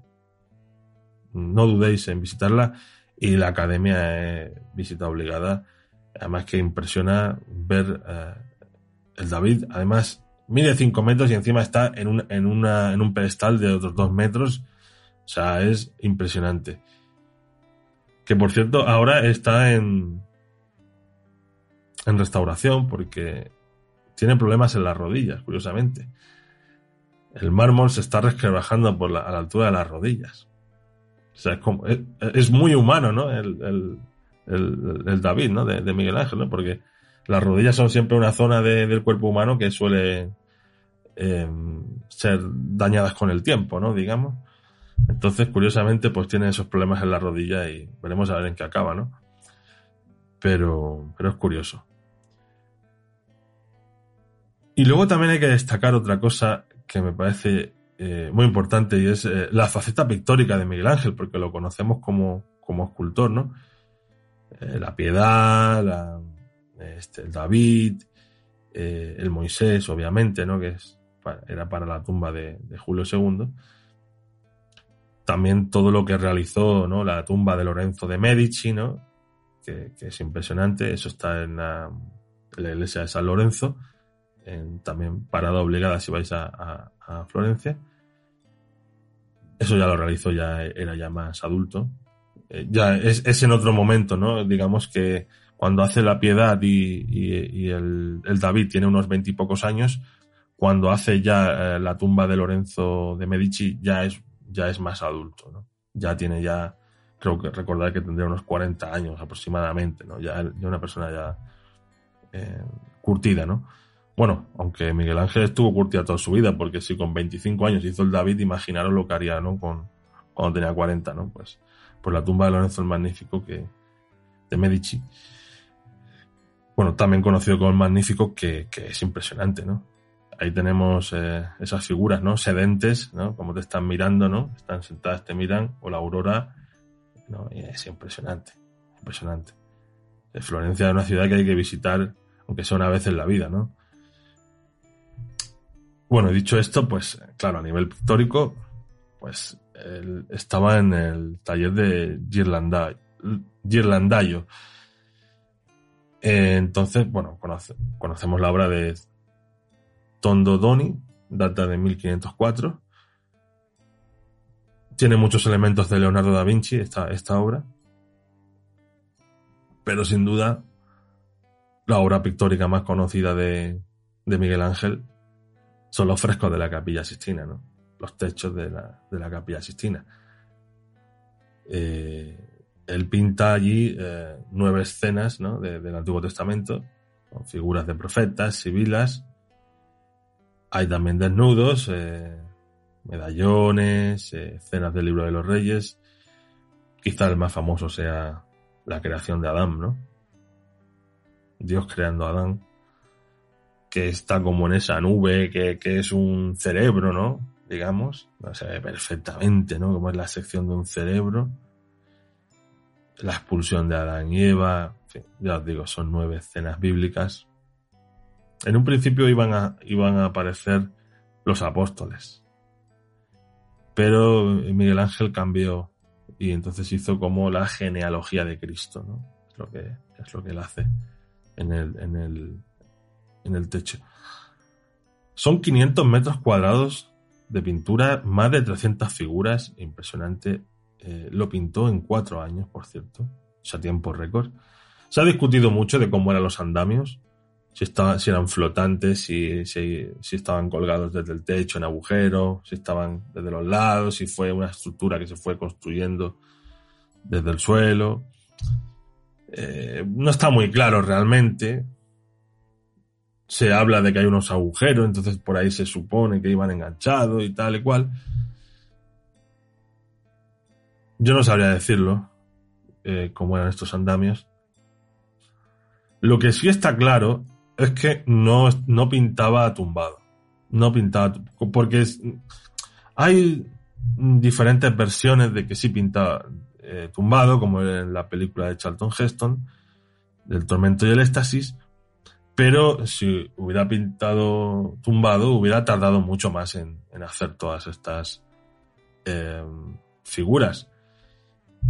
no dudéis en visitarla y la academia es visita obligada. Además que impresiona ver eh, el David. Además, mide 5 metros y encima está en un, en, una, en un pedestal de otros 2 metros. O sea, es impresionante. Que por cierto, ahora está en, en restauración porque tiene problemas en las rodillas, curiosamente. El mármol se está resquebrajando por la, a la altura de las rodillas. O sea, es, como, es, muy humano, ¿no? El, el, el, David, ¿no? De, de, Miguel Ángel, ¿no? Porque las rodillas son siempre una zona de, del cuerpo humano que suele eh, ser dañadas con el tiempo, ¿no? Digamos. Entonces, curiosamente, pues tiene esos problemas en la rodilla y veremos a ver en qué acaba, ¿no? Pero, pero es curioso. Y luego también hay que destacar otra cosa que me parece eh, muy importante y es eh, la faceta pictórica de Miguel Ángel, porque lo conocemos como, como escultor, ¿no? la piedad, la, este, el David, el Moisés, obviamente, ¿no? Que es era para la tumba de, Julio II. También todo lo que realizó, ¿no? La tumba de Lorenzo de Medici, ¿no? Que, es impresionante. Eso está en la, iglesia de San Lorenzo. también parada obligada si vais a, Florencia. Eso ya lo realizó, ya era ya más adulto. Eh, ya es, en otro momento, ¿no? Digamos que cuando hace la piedad y, el, el, David tiene unos veintipocos años, cuando hace ya eh, la tumba de Lorenzo de Medici ya es, ya es más adulto, ¿no? Ya tiene ya, creo que recordar que tendría unos 40 años aproximadamente, ¿no? Ya, ya una persona ya eh, curtida, ¿no? Bueno, aunque Miguel Ángel estuvo curtida toda su vida, porque si con 25 años hizo el David, imaginaros lo que haría, ¿no? Con, cuando tenía 40, ¿no? Pues, pues la tumba de Lorenzo el Magnífico que, de Medici. Bueno, también conocido como el Magnífico, que, que es impresionante, ¿no? ahí tenemos eh, esas figuras, ¿no? Sedentes, ¿no? Como te están mirando, ¿no? Están sentadas, te miran, o la aurora, ¿no? Y es impresionante, impresionante. Florencia es una ciudad que hay que visitar, aunque sea una vez en la vida, ¿no? Bueno, dicho esto, pues, claro, a nivel pictórico, pues, él estaba en el taller de Girlandayo. Eh, entonces, bueno, conocemos la obra de Tondo Doni, data de 1504. Tiene muchos elementos de Leonardo da Vinci esta, esta obra. Pero sin duda, la obra pictórica más conocida de, Miguel Ángel son los frescos de la capilla Sistina, ¿no? Los techos de la, capilla Sistina. Eh, él pinta allí eh, nueve escenas del Antiguo Testamento, con figuras de profetas, sibilas, hay también desnudos, eh, medallones, eh, escenas del libro de los reyes. Quizá el más famoso sea la creación de Adán, ¿no? Dios creando a Adán, que está como en esa nube, que, es un cerebro, ¿no? Digamos, no se ve perfectamente, ¿no? Como es la sección de un cerebro. La expulsión de Adán y Eva, ya os digo, son nueve escenas bíblicas en un principio iban a, iban a aparecer los apóstoles. Pero Miguel Ángel cambió y entonces hizo como la genealogía de Cristo, ¿no? Es lo que, es lo que él hace en el, en el, en el techo. Son 500 metros cuadrados de pintura, más de 300 figuras, impresionante. Eh, lo pintó en cuatro años, por cierto, o sea, tiempo récord. Se ha discutido mucho de cómo eran los andamios, si, estaban, si eran flotantes, si, si, si, estaban colgados desde el techo en agujeros, si estaban desde los lados, si fue una estructura que se fue construyendo desde el suelo. Eh, no está muy claro realmente. Se habla de que hay unos agujeros, entonces por ahí se supone que iban enganchados y tal y cual. Yo no sabría decirlo, eh, cómo eran estos andamios. Lo que sí está claro es que no, no pintaba tumbado. No pintaba, porque hay diferentes versiones de que sí pintaba eh, tumbado, como en la película de Charlton Heston, del tormento y el éxtasis, pero si hubiera pintado tumbado, hubiera tardado mucho más en, en hacer todas estas eh, figuras.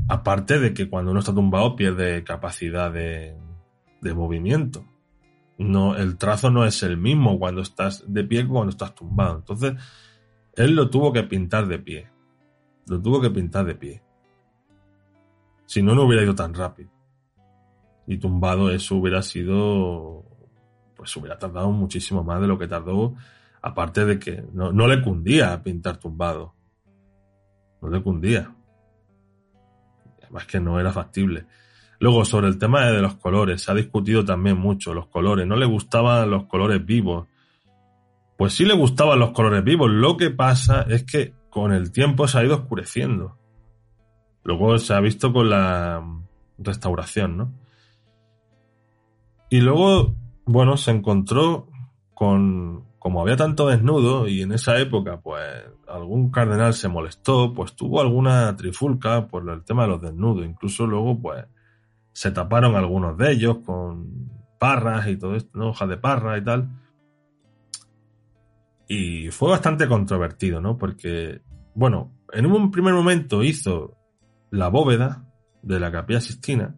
Aparte de que cuando uno está tumbado pierde capacidad de, movimiento no, el trazo no es el mismo cuando estás de pie que cuando estás tumbado. Entonces, él lo tuvo que pintar de pie. Lo tuvo que pintar de pie. Si no, no hubiera ido tan rápido. Y tumbado eso hubiera sido, pues hubiera tardado muchísimo más de lo que tardó. Aparte de que no le cundía pintar tumbado. No le cundía. Además que no era factible. Luego, sobre el tema de los colores, se ha discutido también mucho los colores. No le gustaban los colores vivos. Pues sí le gustaban los colores vivos. Lo que pasa es que con el tiempo se ha ido oscureciendo. Luego se ha visto con la restauración, ¿no? Y luego, bueno, se encontró con, como había tanto desnudo y en esa época, pues algún cardenal se molestó, pues tuvo alguna trifulca por el tema de los desnudos. Incluso luego, pues, se taparon algunos de ellos con parras y todo esto, ¿no? hojas de parra y tal. Y fue bastante controvertido, ¿no? Porque, bueno, en un primer momento hizo la bóveda de la capilla Sistina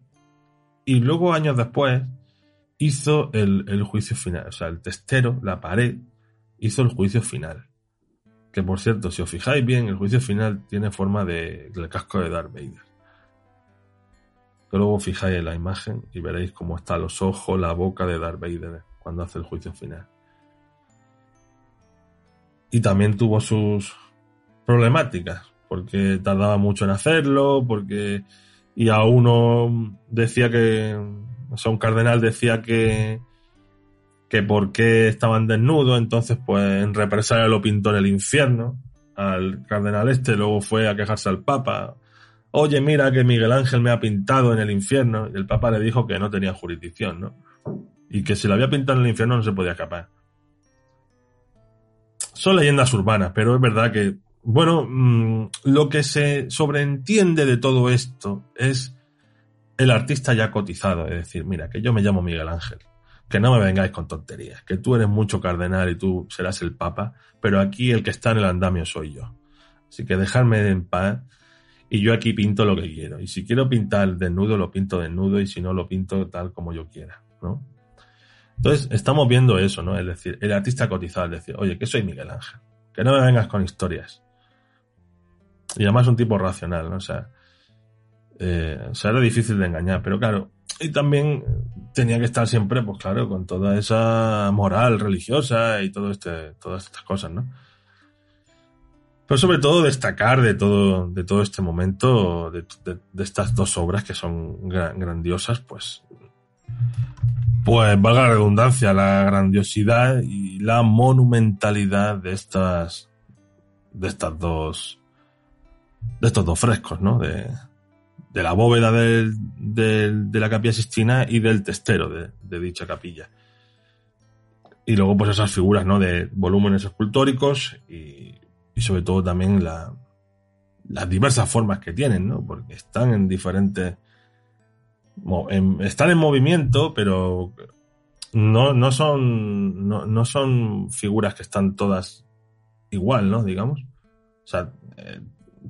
y luego años después hizo el, el, juicio final, o sea, el testero, la pared, hizo el juicio final. Que por cierto, si os fijáis bien, el juicio final tiene forma de, del casco de Darth Vader luego fijáis en la imagen y veréis cómo están los ojos, la boca de Darth Vader cuando hace el juicio final. Y también tuvo sus problemáticas, porque tardaba mucho en hacerlo, porque y a uno decía que, o sea, un cardenal decía que que por qué estaban desnudos, entonces pues en represalia lo pintó en el infierno al cardenal este, luego fue a quejarse al papa, oye, mira que Miguel Ángel me ha pintado en el infierno. Y el Papa le dijo que no tenía jurisdicción, ¿no? Y que si lo había pintado en el infierno no se podía escapar. Son leyendas urbanas, pero es verdad que, bueno, mm, lo que se sobreentiende de todo esto es el artista ya cotizado. Es decir, mira, que yo me llamo Miguel Ángel. Que no me vengáis con tonterías. Que tú eres mucho cardenal y tú serás el Papa, pero aquí el que está en el andamio soy yo. Así que dejadme en paz y yo aquí pinto lo que quiero. Y si quiero pintar desnudo, lo pinto desnudo y si no, lo pinto tal como yo quiera, ¿no? Entonces, estamos viendo eso, ¿no? Es decir, el artista cotizado, es decir, oye, que soy Miguel Ángel, que no me vengas con historias. Y además un tipo racional, ¿no? O sea, eh, sea, difícil de engañar, pero claro, y también tenía que estar siempre, pues claro, con toda esa moral religiosa y todo este, todas estas cosas, ¿no? Pero sobre todo destacar de todo, de todo este momento, de, estas dos obras que son grandiosas, pues, pues valga la redundancia, la grandiosidad y la monumentalidad de estas, de estas dos, de estos dos frescos, ¿no? De, de la bóveda de la capilla Sistina y del testero de, dicha capilla. Y luego, pues esas figuras, ¿no? De volúmenes escultóricos y sobre todo también la, las diversas formas que tienen, ¿no? Porque están en diferentes... están en movimiento, pero no, no, son, no, son figuras que están todas igual, ¿no? Digamos. O sea, eh,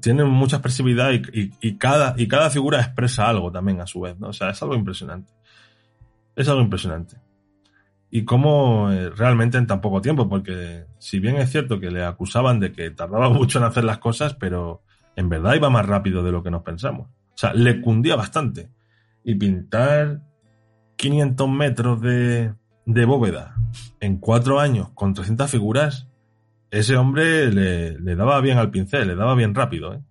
tienen mucha expresividad y, cada, y cada figura expresa algo también a su vez, ¿no? O sea, es algo impresionante. Es algo impresionante. y cómo eh, realmente en tan poco tiempo, porque si bien es cierto que le acusaban de que tardaba [laughs] mucho en hacer las cosas, pero en verdad iba más rápido de lo que nos pensamos. O sea, le cundía bastante. Y pintar 500 metros de, de bóveda en cuatro años con 300 figuras, ese hombre le, le daba bien al pincel, le daba bien rápido. ¿eh?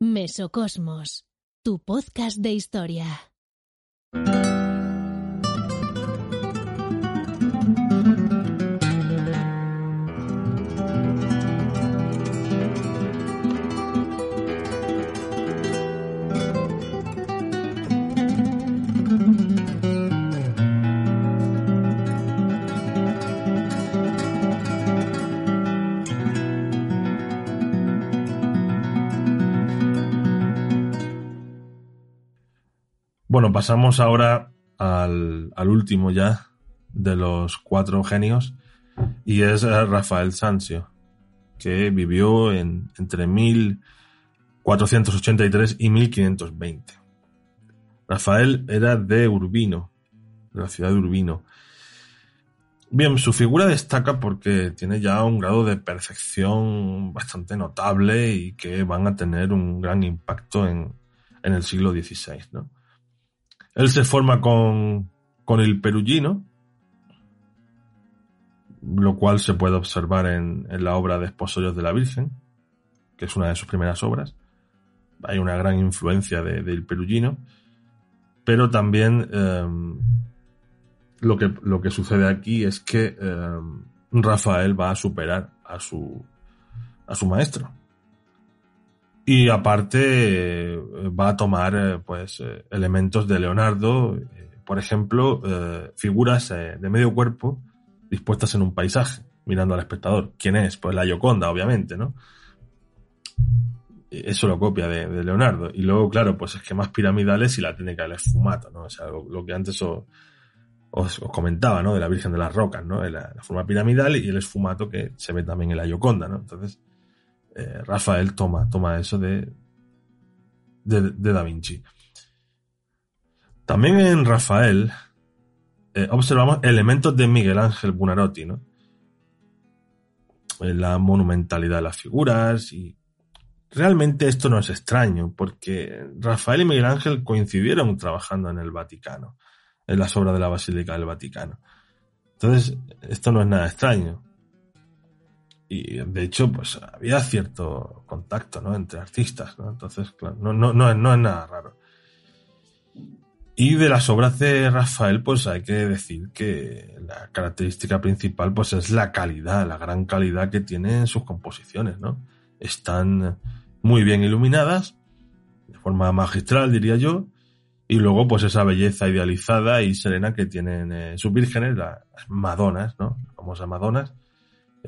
Mesocosmos, tu podcast de historia. Bueno, pasamos ahora al, al último ya de los cuatro genios y es eh, Rafael Sanzio, que vivió en, entre 1483 y 1520. Rafael era de Urbino, de la ciudad de Urbino. Bien, su figura destaca porque tiene ya un grado de perfección bastante notable y que van a tener un gran impacto en, en el siglo XVI, ¿no? Él se forma con, con el perugino, lo cual se puede observar en, en, la obra de Esposorios de la Virgen, que es una de sus primeras obras. Hay una gran influencia del de, perugino, pero también eh, lo, que, lo que sucede aquí es que eh, Rafael va a superar a su, a su maestro. Y aparte va a tomar pues elementos de Leonardo, por ejemplo, figuras de medio cuerpo dispuestas en un paisaje, mirando al espectador. ¿Quién es? Pues la Gioconda, obviamente, ¿no? Eso lo copia de, Leonardo. Y luego, claro, pues esquemas piramidales y la técnica del esfumato, ¿no? O sea, lo, que antes os, os, comentaba, ¿no? De la Virgen de las Rocas, ¿no? La, la, forma piramidal y el esfumato que se ve también en la Gioconda, ¿no? Entonces, eh, Rafael toma, toma eso de, de, de, Da Vinci. También en Rafael eh, observamos elementos de Miguel Ángel Buonarroti, ¿no? Eh, la monumentalidad de las figuras y realmente esto no es extraño porque Rafael y Miguel Ángel coincidieron trabajando en el Vaticano, en las obras de la Basílica del Vaticano. Entonces, esto no es nada extraño y de hecho pues había cierto contacto ¿no? entre artistas ¿no? entonces claro, no, no, no, no es nada raro y de las obras de Rafael pues hay que decir que la característica principal pues es la calidad la gran calidad que tienen sus composiciones ¿no? están muy bien iluminadas de forma magistral diría yo y luego pues esa belleza idealizada y serena que tienen eh, sus vírgenes las madonas ¿no? las famosas madonas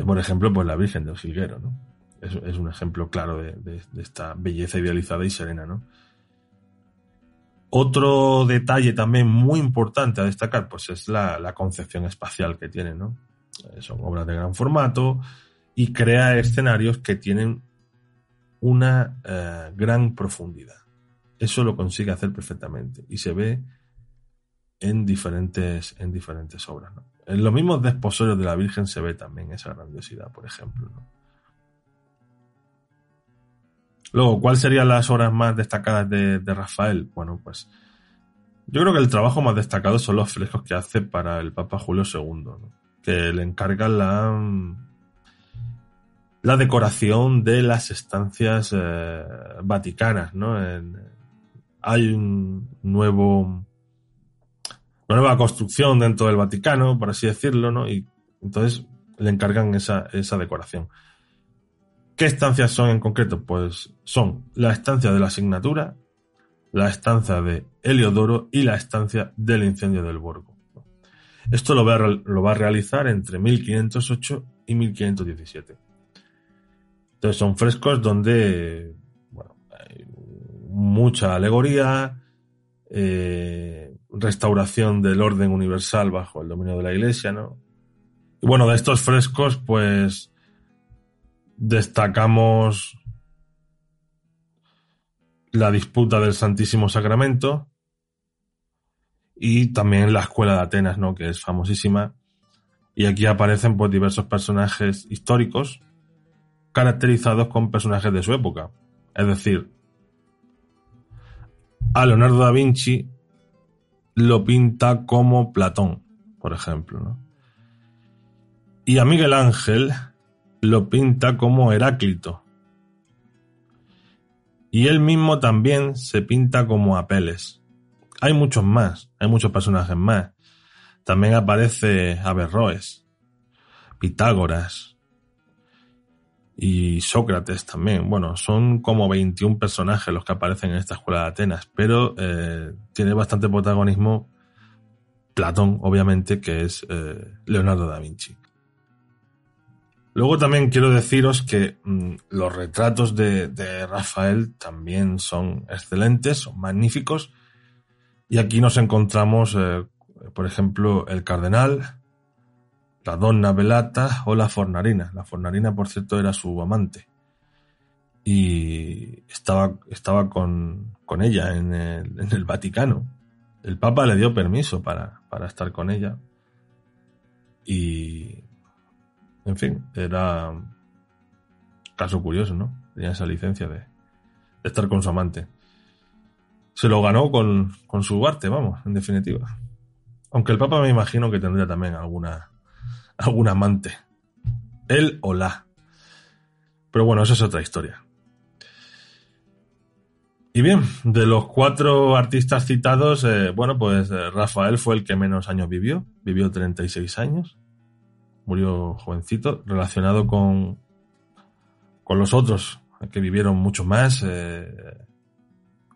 por ejemplo, pues la Virgen del Jilguero, ¿no? Es, un ejemplo claro de, esta belleza idealizada y serena, ¿no? Otro detalle también muy importante a destacar, pues es la, la concepción espacial que tiene, ¿no? Eh, son obras de gran formato y crea escenarios que tienen una eh, gran profundidad. Eso lo consigue hacer perfectamente y se ve en diferentes, en diferentes obras, ¿no? En los mismos desposorios de la Virgen se ve también esa grandiosidad, por ejemplo. ¿no? Luego, ¿cuáles serían las obras más destacadas de, de, Rafael? Bueno, pues yo creo que el trabajo más destacado son los frescos que hace para el Papa Julio II, ¿no? que le encarga la, la decoración de las estancias eh, vaticanas. ¿no? Hay un nuevo nueva construcción dentro del Vaticano, por así decirlo, ¿no? Y entonces le encargan esa, esa decoración. ¿Qué estancias son en concreto? Pues son la estancia de la asignatura, la estancia de Heliodoro y la estancia del incendio del Borgo. Esto lo va, a, lo va a realizar entre 1508 y 1517. Entonces son frescos donde bueno, hay mucha alegoría, eh, restauración del orden universal bajo el dominio de la Iglesia, ¿no? Y bueno, de estos frescos, pues destacamos la disputa del Santísimo Sacramento y también la Escuela de Atenas, ¿no? Que es famosísima. Y aquí aparecen pues diversos personajes históricos caracterizados con personajes de su época. Es decir, a Leonardo da Vinci lo pinta como Platón, por ejemplo, ¿no? Y a Miguel Ángel lo pinta como Heráclito. Y él mismo también se pinta como Apeles. Hay muchos más, hay muchos personajes más. También aparece Averroes, Pitágoras y Sócrates también. Bueno, son como 21 personajes los que aparecen en esta escuela de Atenas, pero eh, tiene bastante protagonismo Platón, obviamente, que es eh, Leonardo da Vinci. Luego también quiero deciros que mm, los retratos de, Rafael también son excelentes, son magníficos. Y aquí nos encontramos, eh, por ejemplo, el cardenal, la donna velata o la fornarina. La fornarina, por cierto, era su amante. Y estaba, estaba con, ella en el, Vaticano. El Papa le dio permiso para, para estar con ella. Y en fin, era caso curioso, ¿no? Tenía esa licencia de, estar con su amante. Se lo ganó con, su arte, vamos, en definitiva. Aunque el Papa me imagino que tendría también alguna, alguna amante. Él o la. Pero bueno, eso es otra historia. Y bien, de los cuatro artistas citados, eh, bueno, pues eh, Rafael fue el que menos años vivió. Vivió 36 años murió jovencito, relacionado con, con los otros que vivieron mucho más. Eh,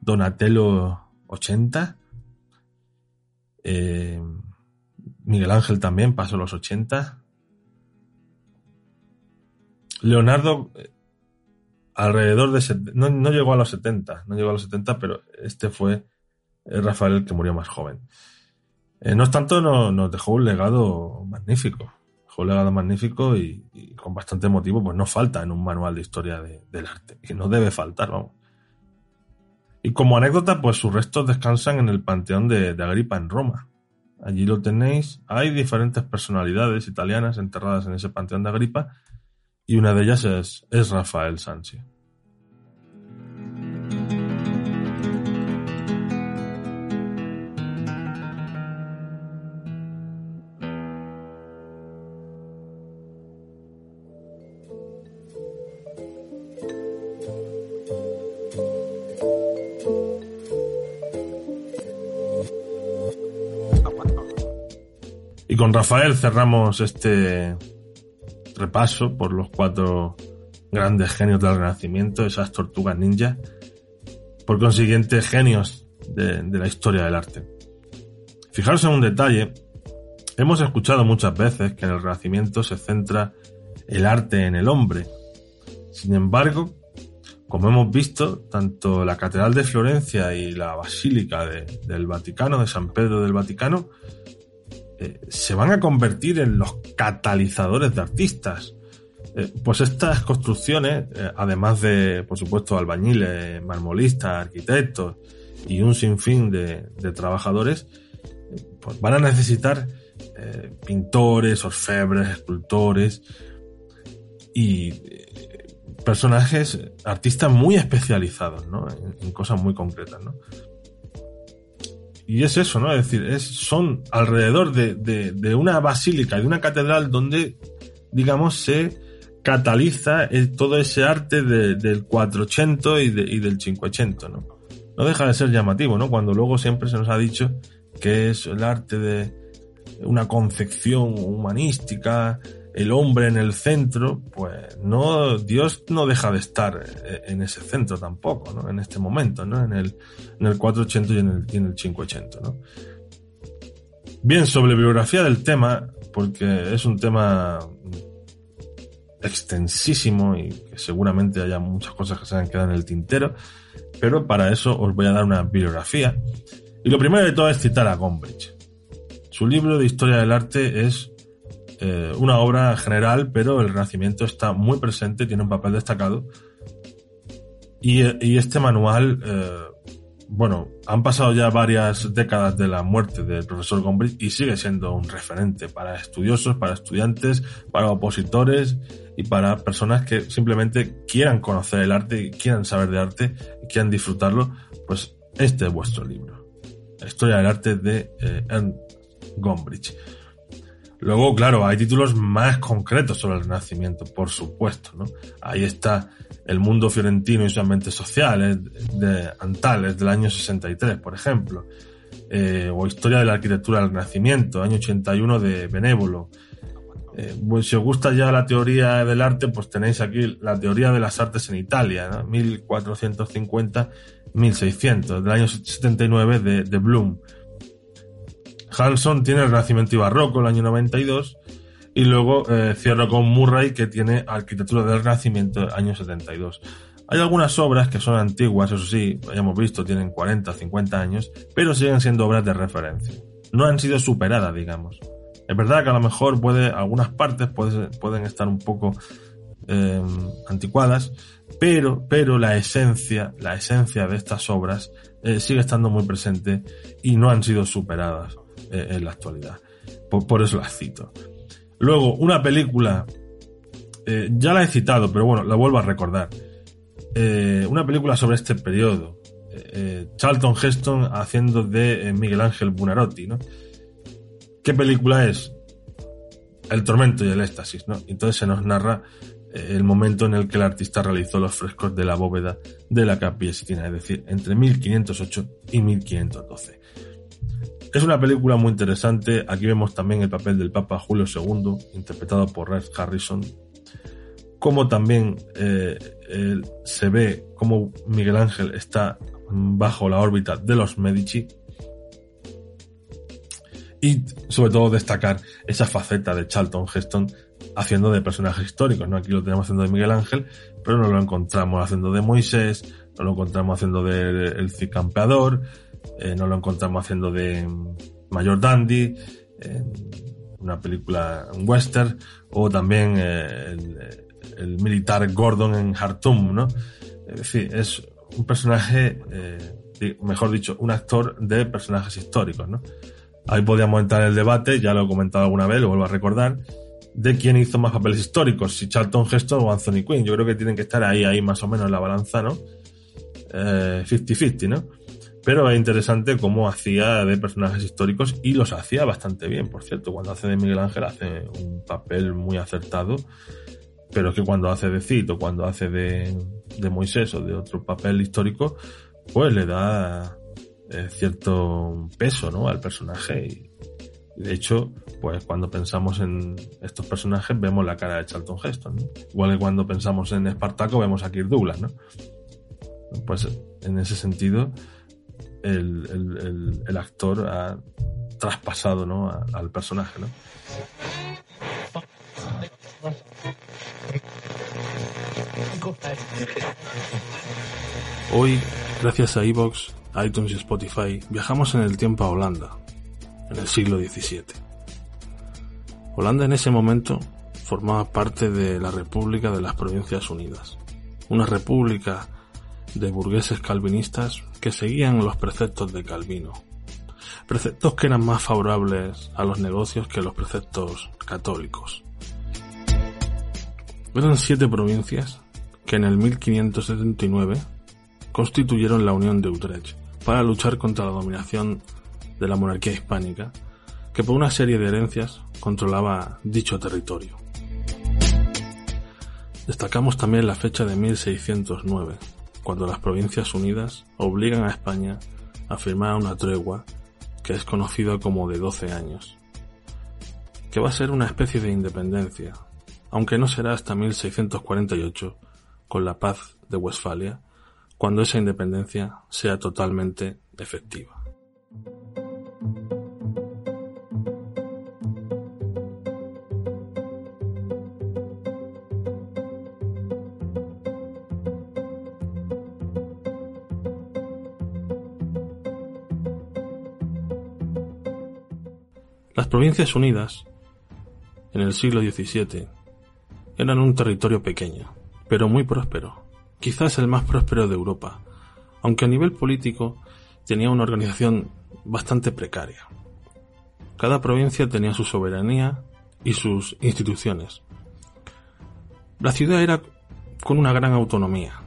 Donatello 80. Eh, Miguel Ángel también pasó los 80. Leonardo eh, alrededor de... No, no, llegó a los 70, no llegó a los 70, pero este fue Rafael el que murió más joven. no obstante, nos dejó un legado magnífico un legado magnífico y, con bastante motivo, pues no falta en un manual de historia del arte. Y no debe faltar, vamos. Y como anécdota, pues sus restos descansan en el Panteón de, Agripa en Roma. Allí lo tenéis. Hay diferentes personalidades italianas enterradas en ese Panteón de Agripa y una de ellas es, Rafael Sanchi. Con Rafael cerramos este repaso por los cuatro grandes genios del Renacimiento, esas tortugas ninja, por consiguiente genios de, la historia del arte. Fijaros en un detalle, hemos escuchado muchas veces que en el Renacimiento se centra el arte en el hombre. Sin embargo, como hemos visto, tanto la Catedral de Florencia y la Basílica del Vaticano, de San Pedro del Vaticano, eh, se van a convertir en los catalizadores de artistas. Eh, pues estas construcciones, eh, además de, por supuesto, albañiles, marmolistas, arquitectos y un sinfín de, trabajadores, pues van a necesitar pintores, orfebres, escultores y personajes, artistas muy especializados, ¿no? En, en cosas muy concretas, ¿no? Y es eso, ¿no? Es decir, es, son alrededor de, una basílica, de una catedral donde, digamos, se cataliza todo ese arte del 480 y, y del 580, ¿no? No deja de ser llamativo, ¿no? Cuando luego siempre se nos ha dicho que es el arte de una concepción humanística, el hombre en el centro, pues no, Dios no deja de estar en ese centro tampoco, ¿no? En este momento, ¿no? En el, en el 480 y en el, en el 580, ¿no? Bien, sobre biografía del tema, porque es un tema extensísimo y que seguramente haya muchas cosas que se han quedado en el tintero, pero para eso os voy a dar una bibliografía. Y lo primero de todo es citar a Gombrich. Su libro de historia del arte es eh, una obra general, pero el Renacimiento está muy presente, tiene un papel destacado. Y, este manual, eh, bueno, han pasado ya varias décadas de la muerte del profesor Gombrich y sigue siendo un referente para estudiosos, para estudiantes, para opositores y para personas que simplemente quieran conocer el arte, quieran saber de arte quieran disfrutarlo, pues este es vuestro libro. La historia del arte de eh, Ernst Gombrich. Luego, claro, hay títulos más concretos sobre el Renacimiento, por supuesto, ¿no? Ahí está El mundo fiorentino y sus ambientes sociales, de Antales, del año 63, por ejemplo. Eh, o Historia de la arquitectura del Renacimiento, año 81 de Benévolo. Eh, pues si os gusta ya la teoría del arte, pues tenéis aquí la teoría de las artes en Italia, ¿no? 1450-1600, del año 79 de, de Bloom. Hanson tiene el Renacimiento y Barroco, el año 92, y luego eh, cierro con Murray, que tiene Arquitectura del Renacimiento, año 72. Hay algunas obras que son antiguas, eso sí, ya hemos visto, tienen 40, 50 años, pero siguen siendo obras de referencia. No han sido superadas, digamos. Es verdad que a lo mejor puede, algunas partes pueden estar un poco eh, anticuadas, pero, pero la esencia, la esencia de estas obras eh, sigue estando muy presente y no han sido superadas. Eh, en la actualidad. Por, eso las cito. Luego, una película, eh, ya la he citado, pero bueno, la vuelvo a recordar. Eh, una película sobre este periodo. Charlton Heston haciendo de Miguel Ángel Bunarotti, ¿no? ¿Qué película es? El tormento y el éxtasis, ¿no? Entonces se nos narra el momento en el que el artista realizó los frescos de la bóveda de la capilla Sistina, es decir, entre 1508 y 1512. Es una película muy interesante. Aquí vemos también el papel del Papa Julio II, interpretado por Rex Harrison. Como también eh, se ve cómo Miguel Ángel está bajo la órbita de los Medici. Y sobre todo destacar esa faceta de Charlton Heston haciendo de personajes históricos. ¿no? Aquí lo tenemos haciendo de Miguel Ángel, pero no lo encontramos haciendo de Moisés, no lo encontramos haciendo de El Cicampeador, eh, no lo encontramos haciendo de Mayor Dandy, en una película, un western, o también eh, el, militar Gordon en Hartum, ¿no? Es decir, es un personaje, eh, mejor dicho, un actor de personajes históricos, ¿no? Ahí podíamos entrar en el debate, ya lo he comentado alguna vez, lo vuelvo a recordar, de quién hizo más papeles históricos, si Charlton Heston o Anthony Quinn. Yo creo que tienen que estar ahí, ahí más o menos en la balanza, ¿no? 50-50, ¿no? Pero es interesante cómo hacía de personajes históricos y los hacía bastante bien, por cierto. Cuando hace de Miguel Ángel hace un papel muy acertado, pero es que cuando hace de Cid o cuando hace de, de Moisés o de otro papel histórico, pues le da eh, cierto peso ¿no? al personaje. Y, de hecho, pues cuando pensamos en estos personajes vemos la cara de Charlton Heston. ¿no? Igual que cuando pensamos en Espartaco vemos a Kirk Douglas, ¿no? Pues en ese sentido el, actor ha traspasado ¿no? al personaje. ¿no? Hoy, gracias a Evox, iTunes y Spotify, viajamos en el tiempo a Holanda, en el siglo XVII. Holanda en ese momento formaba parte de la República de las Provincias Unidas, una república de burgueses calvinistas que seguían los preceptos de Calvino, preceptos que eran más favorables a los negocios que los preceptos católicos. Eran siete provincias que en el 1579 constituyeron la Unión de Utrecht para luchar contra la dominación de la monarquía hispánica, que por una serie de herencias controlaba dicho territorio. Destacamos también la fecha de 1609, cuando las Provincias Unidas obligan a España a firmar una tregua que es conocida como de 12 años, que va a ser una especie de independencia, aunque no será hasta 1648, con la paz de Westfalia, cuando esa independencia sea totalmente efectiva. Provincias Unidas en el siglo XVII, eran un territorio pequeño, pero muy próspero, quizás el más próspero de Europa, aunque a nivel político tenía una organización bastante precaria. Cada provincia tenía su soberanía y sus instituciones. La ciudad era con una gran autonomía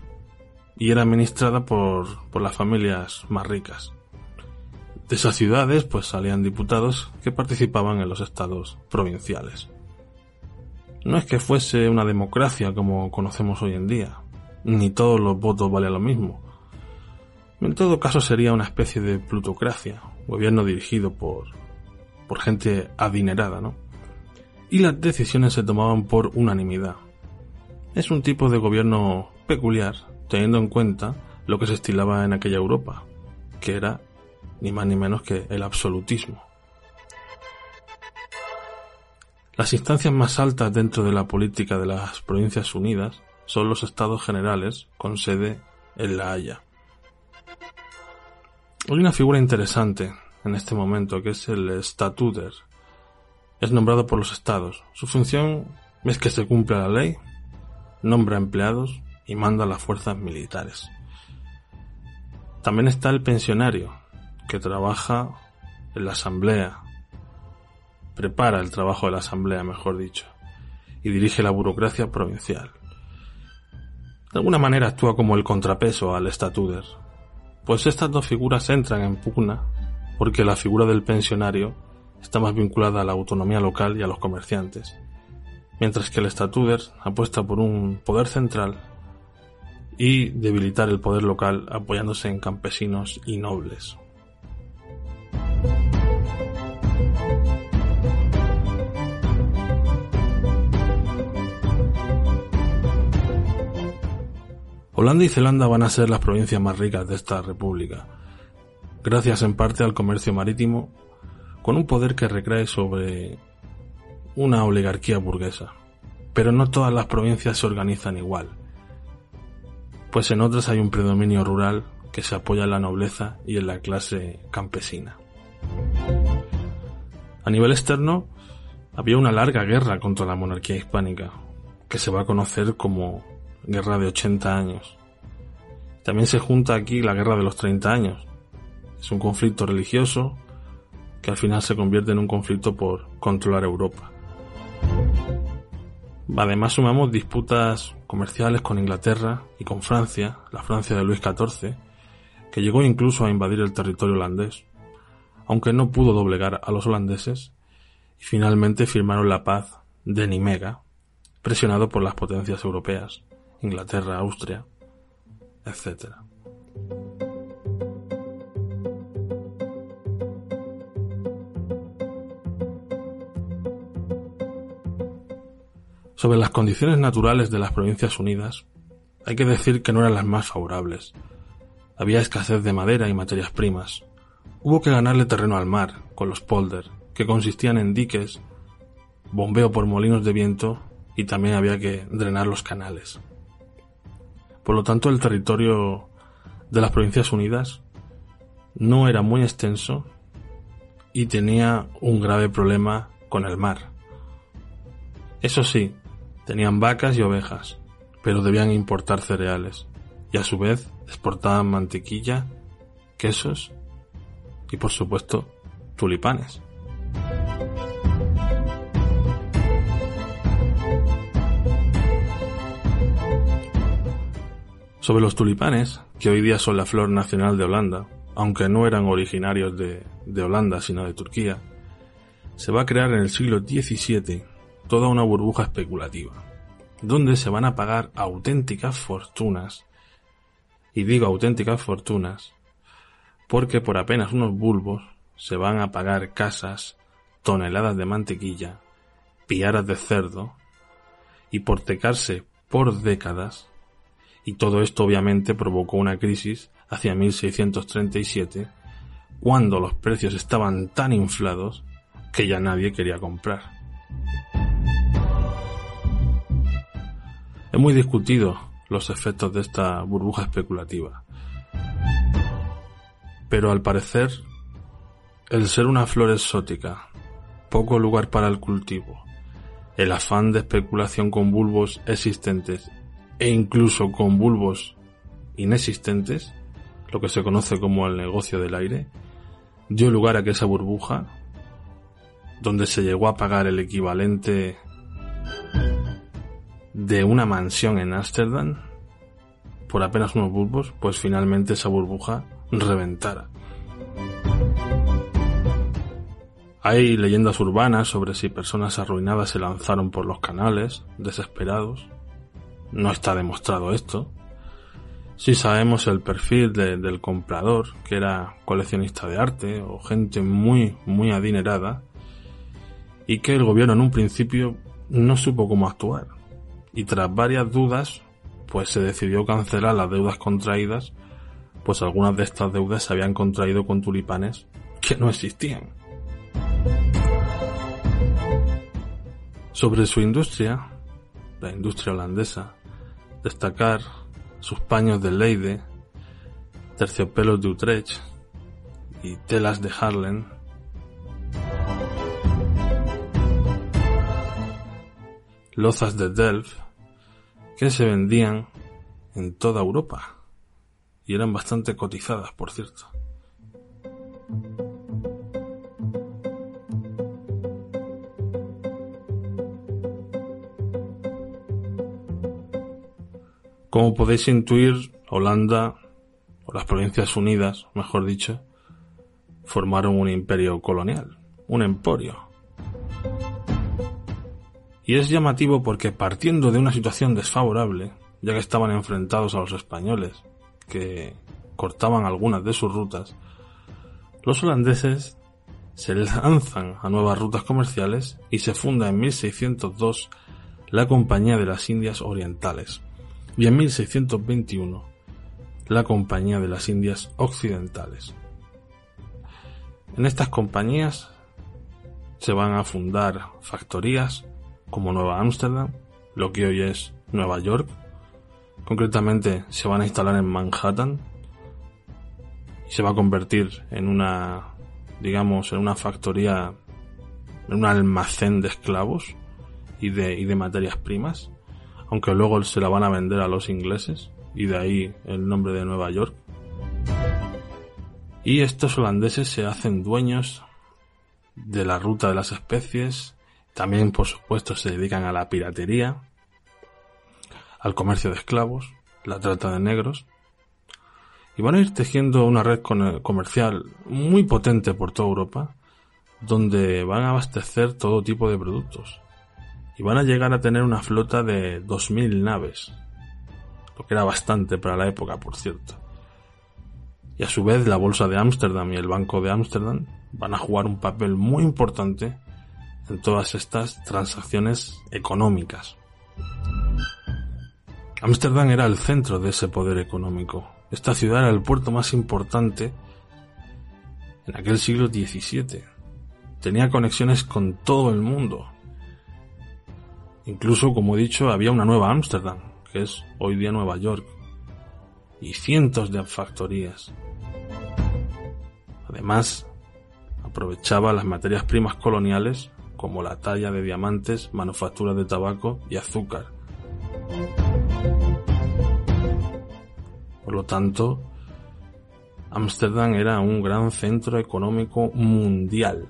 y era administrada por, por las familias más ricas. De esas ciudades pues salían diputados que participaban en los estados provinciales. No es que fuese una democracia como conocemos hoy en día, ni todos los votos valían lo mismo. En todo caso sería una especie de plutocracia, gobierno dirigido por, por gente adinerada, ¿no? Y las decisiones se tomaban por unanimidad. Es un tipo de gobierno peculiar, teniendo en cuenta lo que se estilaba en aquella Europa, que era ni más ni menos que el absolutismo. Las instancias más altas dentro de la política de las Provincias Unidas son los Estados Generales con sede en La Haya. Hay una figura interesante en este momento que es el Statuter. Es nombrado por los estados. Su función es que se cumpla la ley, nombra empleados y manda a las fuerzas militares. También está el pensionario, que trabaja en la asamblea, prepara el trabajo de la Asamblea, mejor dicho, y dirige la burocracia provincial. De alguna manera actúa como el contrapeso al estatuder, pues estas dos figuras entran en pugna porque la figura del pensionario está más vinculada a la autonomía local y a los comerciantes, mientras que el estatuder apuesta por un poder central y debilitar el poder local apoyándose en campesinos y nobles. Holanda y Zelanda van a ser las provincias más ricas de esta república, gracias en parte al comercio marítimo, con un poder que recae sobre una oligarquía burguesa. Pero no todas las provincias se organizan igual, pues en otras hay un predominio rural que se apoya en la nobleza y en la clase campesina. A nivel externo, había una larga guerra contra la monarquía hispánica, que se va a conocer como guerra de 80 años. También se junta aquí la guerra de los 30 años. Es un conflicto religioso que al final se convierte en un conflicto por controlar Europa. Además sumamos disputas comerciales con Inglaterra y con Francia, la Francia de Luis XIV, que llegó incluso a invadir el territorio holandés, aunque no pudo doblegar a los holandeses, y finalmente firmaron la paz de Nimega, presionado por las potencias europeas. Inglaterra, Austria, etc. Sobre las condiciones naturales de las Provincias Unidas, hay que decir que no eran las más favorables. Había escasez de madera y materias primas. Hubo que ganarle terreno al mar, con los polder, que consistían en diques, bombeo por molinos de viento y también había que drenar los canales. Por lo tanto, el territorio de las Provincias Unidas no era muy extenso y tenía un grave problema con el mar. Eso sí, tenían vacas y ovejas, pero debían importar cereales y a su vez exportaban mantequilla, quesos y por supuesto tulipanes. Sobre los tulipanes, que hoy día son la flor nacional de Holanda, aunque no eran originarios de, Holanda sino de Turquía, se va a crear en el siglo XVII toda una burbuja especulativa, donde se van a pagar auténticas fortunas, y digo auténticas fortunas, porque por apenas unos bulbos se van a pagar casas, toneladas de mantequilla, piaras de cerdo, y por tecarse por décadas y todo esto obviamente provocó una crisis hacia 1637, cuando los precios estaban tan inflados que ya nadie quería comprar. Es muy discutido los efectos de esta burbuja especulativa, pero al parecer el ser una flor exótica, poco lugar para el cultivo, el afán de especulación con bulbos existentes e incluso con bulbos inexistentes, lo que se conoce como el negocio del aire, dio lugar a que esa burbuja, donde se llegó a pagar el equivalente de una mansión en Ámsterdam por apenas unos bulbos, pues finalmente esa burbuja reventara. Hay leyendas urbanas sobre si personas arruinadas se lanzaron por los canales, desesperados. No está demostrado esto. Sí sabemos el perfil del comprador, que era coleccionista de arte o gente muy, muy adinerada, y que el gobierno en un principio no supo cómo actuar. Y tras varias dudas, pues se decidió cancelar las deudas contraídas, pues algunas de estas deudas se habían contraído con tulipanes que no existían. Sobre su industria, la industria holandesa, destacar sus paños de Leide, terciopelos de Utrecht y telas de Harlem, lozas de Delft, que se vendían en toda Europa y eran bastante cotizadas, por cierto. Como podéis intuir, Holanda, o las Provincias Unidas, mejor dicho, formaron un imperio colonial, un emporio. Y es llamativo porque partiendo de una situación desfavorable, ya que estaban enfrentados a los españoles, que cortaban algunas de sus rutas, los holandeses se lanzan a nuevas rutas comerciales y se funda en 1602 la Compañía de las Indias Orientales, y en 1621 la Compañía de las Indias Occidentales. En estas compañías se van a fundar factorías como Nueva Ámsterdam, lo que hoy es Nueva York. Concretamente se van a instalar en Manhattan y se va a convertir en una, digamos, en una factoría, en un almacén de esclavos y de, y de materias primas aunque luego se la van a vender a los ingleses, y de ahí el nombre de Nueva York. Y estos holandeses se hacen dueños de la ruta de las especies, también por supuesto se dedican a la piratería, al comercio de esclavos, la trata de negros, y van a ir tejiendo una red comercial muy potente por toda Europa, donde van a abastecer todo tipo de productos, y van a llegar a tener una flota de 2.000 naves, lo que era bastante para la época, por cierto. Y a su vez la Bolsa de Ámsterdam y el Banco de Ámsterdam van a jugar un papel muy importante en todas estas transacciones económicas. Ámsterdam era el centro de ese poder económico. Esta ciudad era el puerto más importante en aquel siglo XVII. Tenía conexiones con todo el mundo. Incluso, como he dicho, había una nueva Ámsterdam, que es hoy día Nueva York, y cientos de factorías. Además, aprovechaba las materias primas coloniales como la talla de diamantes, manufacturas de tabaco y azúcar. Por lo tanto, Ámsterdam era un gran centro económico mundial,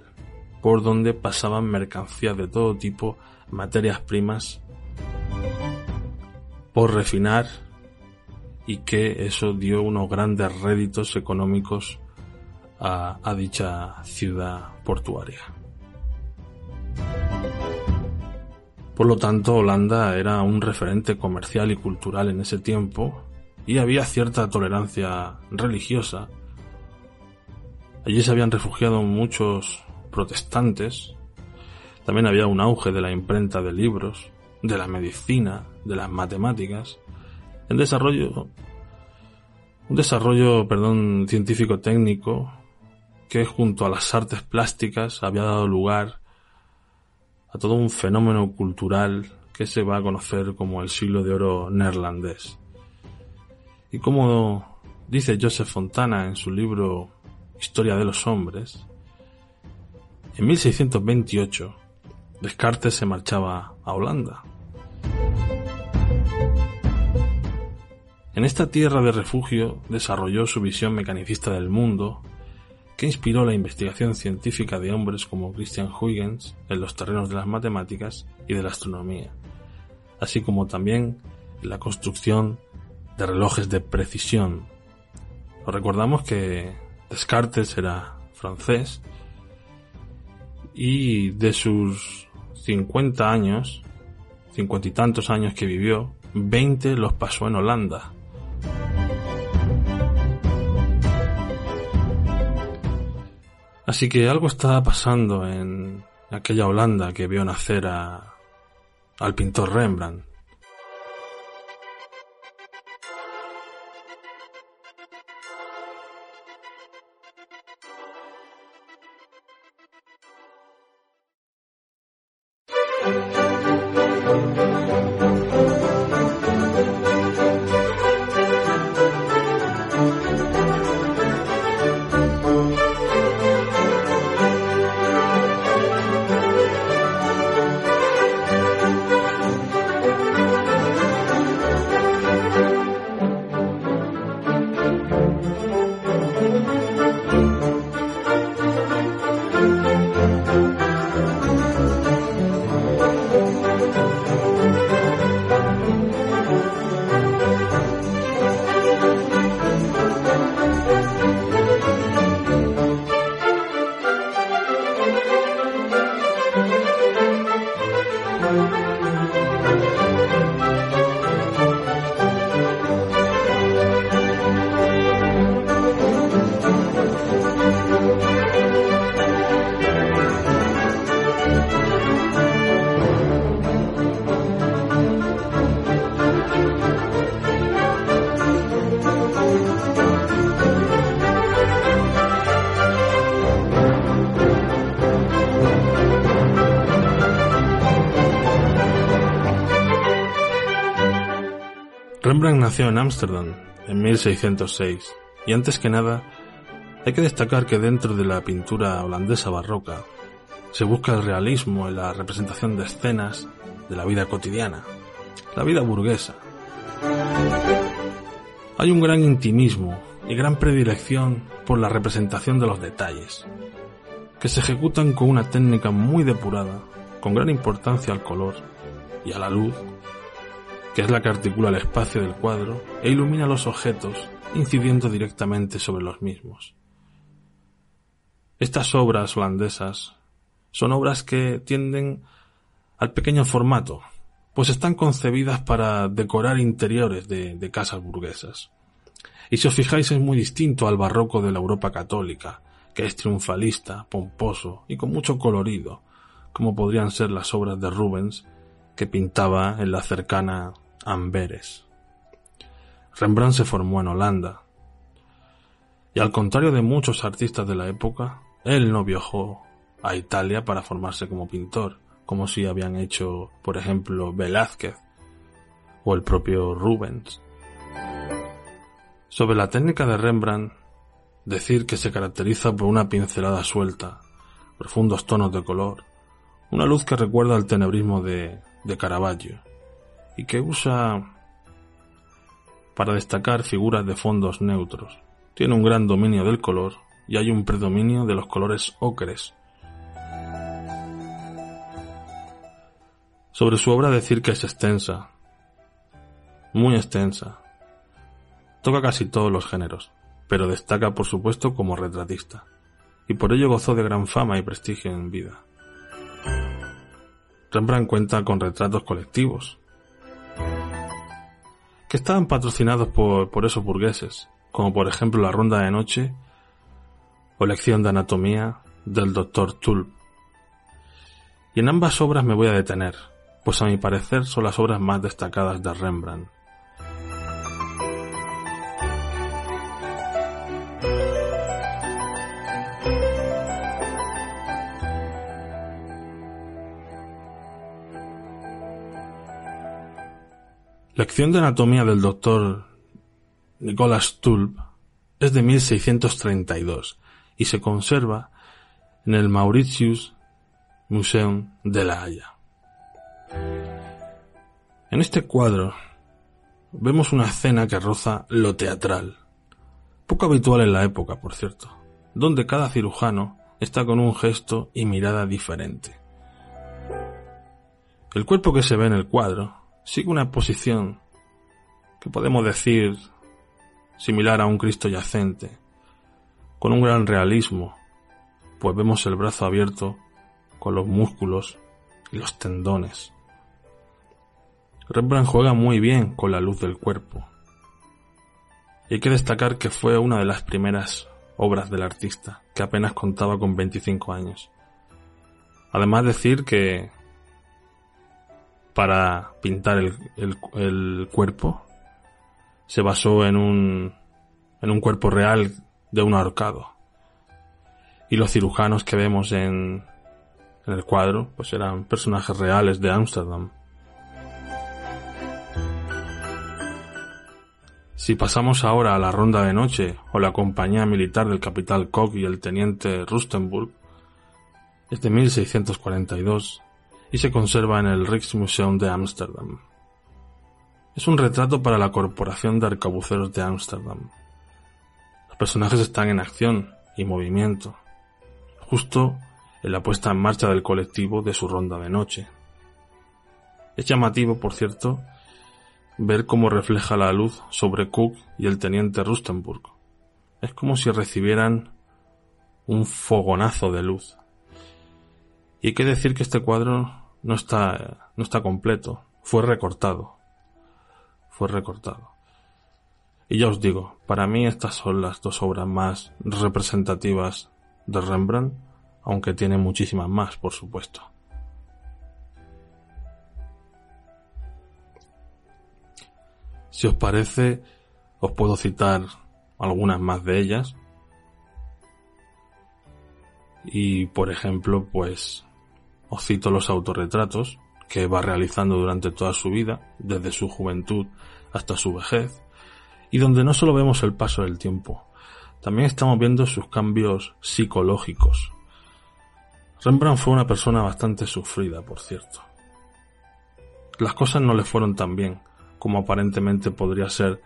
por donde pasaban mercancías de todo tipo materias primas por refinar y que eso dio unos grandes réditos económicos a, a dicha ciudad portuaria. Por lo tanto, Holanda era un referente comercial y cultural en ese tiempo y había cierta tolerancia religiosa. Allí se habían refugiado muchos protestantes también había un auge de la imprenta de libros, de la medicina, de las matemáticas, el desarrollo, un desarrollo, perdón, científico técnico que junto a las artes plásticas había dado lugar a todo un fenómeno cultural que se va a conocer como el siglo de oro neerlandés. Y como dice Joseph Fontana en su libro Historia de los Hombres, en 1628 Descartes se marchaba a Holanda. En esta tierra de refugio desarrolló su visión mecanicista del mundo, que inspiró la investigación científica de hombres como Christian Huygens en los terrenos de las matemáticas y de la astronomía, así como también en la construcción de relojes de precisión. recordamos que Descartes era francés y de sus 50 años, cincuenta y tantos años que vivió, 20 los pasó en Holanda. Así que algo estaba pasando en aquella Holanda que vio nacer a, al pintor Rembrandt. Nació en Ámsterdam en 1606 y antes que nada hay que destacar que dentro de la pintura holandesa barroca se busca el realismo en la representación de escenas de la vida cotidiana, la vida burguesa. Hay un gran intimismo y gran predilección por la representación de los detalles, que se ejecutan con una técnica muy depurada, con gran importancia al color y a la luz que es la que articula el espacio del cuadro e ilumina los objetos, incidiendo directamente sobre los mismos. Estas obras holandesas son obras que tienden al pequeño formato, pues están concebidas para decorar interiores de, de casas burguesas. Y si os fijáis es muy distinto al barroco de la Europa católica, que es triunfalista, pomposo y con mucho colorido, como podrían ser las obras de Rubens, que pintaba en la cercana Amberes. Rembrandt se formó en Holanda. Y al contrario de muchos artistas de la época, él no viajó a Italia para formarse como pintor, como si habían hecho, por ejemplo, Velázquez o el propio Rubens. Sobre la técnica de Rembrandt, decir que se caracteriza por una pincelada suelta, profundos tonos de color, una luz que recuerda al tenebrismo de, de Caravaggio, y que usa para destacar figuras de fondos neutros. Tiene un gran dominio del color y hay un predominio de los colores ocres. Sobre su obra decir que es extensa, muy extensa. Toca casi todos los géneros, pero destaca por supuesto como retratista, y por ello gozó de gran fama y prestigio en vida. Rembrandt cuenta con retratos colectivos, estaban patrocinados por, por esos burgueses, como por ejemplo la Ronda de Noche o Lección de Anatomía del Dr. Tulp. Y en ambas obras me voy a detener, pues a mi parecer son las obras más destacadas de Rembrandt. Lección de anatomía del doctor Nicolas Tulp es de 1632 y se conserva en el Mauritius Museum de La Haya. En este cuadro vemos una escena que roza lo teatral, poco habitual en la época, por cierto, donde cada cirujano está con un gesto y mirada diferente. El cuerpo que se ve en el cuadro sigue una posición que podemos decir similar a un Cristo yacente, con un gran realismo, pues vemos el brazo abierto con los músculos y los tendones. Rembrandt juega muy bien con la luz del cuerpo. Y hay que destacar que fue una de las primeras obras del artista, que apenas contaba con 25 años. Además decir que para pintar el, cuerpo se basó en un, en un cuerpo real de un ahorcado. Y los cirujanos que vemos en, en el cuadro pues eran personajes reales de Ámsterdam. Si pasamos ahora a la ronda de noche o la compañía militar del capitán Koch y el teniente Rustenburg, es de 1642 y se conserva en el Rijksmuseum de Ámsterdam. Es un retrato para la Corporación de Arcabuceros de Ámsterdam. Los personajes están en acción y movimiento, justo en la puesta en marcha del colectivo de su ronda de noche. Es llamativo, por cierto, ver cómo refleja la luz sobre Cook y el teniente Rustenburg. Es como si recibieran un fogonazo de luz. Y hay que decir que este cuadro no está, no está completo, fue recortado. Fue recortado. Y ya os digo, para mí estas son las dos obras más representativas de Rembrandt, aunque tiene muchísimas más, por supuesto. Si os parece, os puedo citar algunas más de ellas. Y, por ejemplo, pues os cito los autorretratos que va realizando durante toda su vida, desde su juventud hasta su vejez, y donde no solo vemos el paso del tiempo, también estamos viendo sus cambios psicológicos. Rembrandt fue una persona bastante sufrida, por cierto. Las cosas no le fueron tan bien como aparentemente podría ser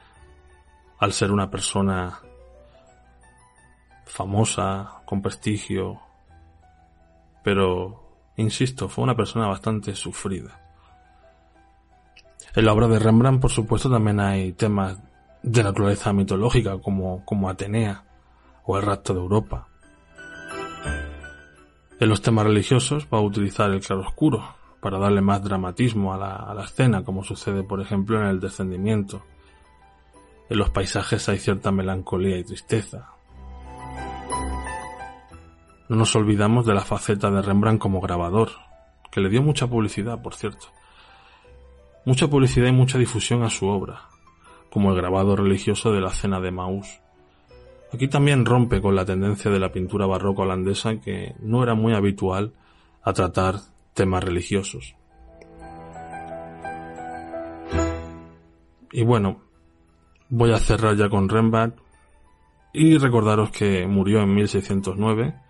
al ser una persona famosa, con prestigio, pero Insisto, fue una persona bastante sufrida. En la obra de Rembrandt, por supuesto, también hay temas de naturaleza mitológica, como, como Atenea o el rapto de Europa. En los temas religiosos va a utilizar el claroscuro para darle más dramatismo a la, a la escena, como sucede, por ejemplo, en el descendimiento. En los paisajes hay cierta melancolía y tristeza, no nos olvidamos de la faceta de Rembrandt como grabador, que le dio mucha publicidad, por cierto. Mucha publicidad y mucha difusión a su obra, como el grabado religioso de la Cena de Maús. Aquí también rompe con la tendencia de la pintura barroca holandesa que no era muy habitual a tratar temas religiosos. Y bueno, voy a cerrar ya con Rembrandt y recordaros que murió en 1609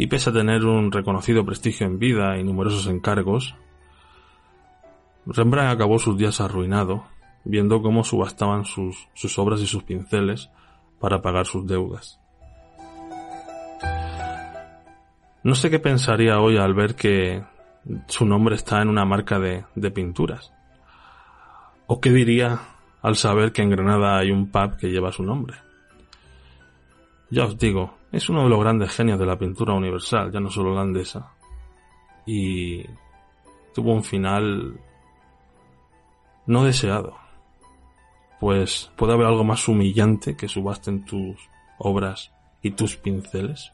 y pese a tener un reconocido prestigio en vida y numerosos encargos, Rembrandt acabó sus días arruinado, viendo cómo subastaban sus, sus obras y sus pinceles para pagar sus deudas. No sé qué pensaría hoy al ver que su nombre está en una marca de, de pinturas. ¿O qué diría al saber que en Granada hay un pub que lleva su nombre? Ya os digo, es uno de los grandes genios de la pintura universal, ya no solo holandesa. Y tuvo un final no deseado. Pues puede haber algo más humillante que subasten tus obras y tus pinceles.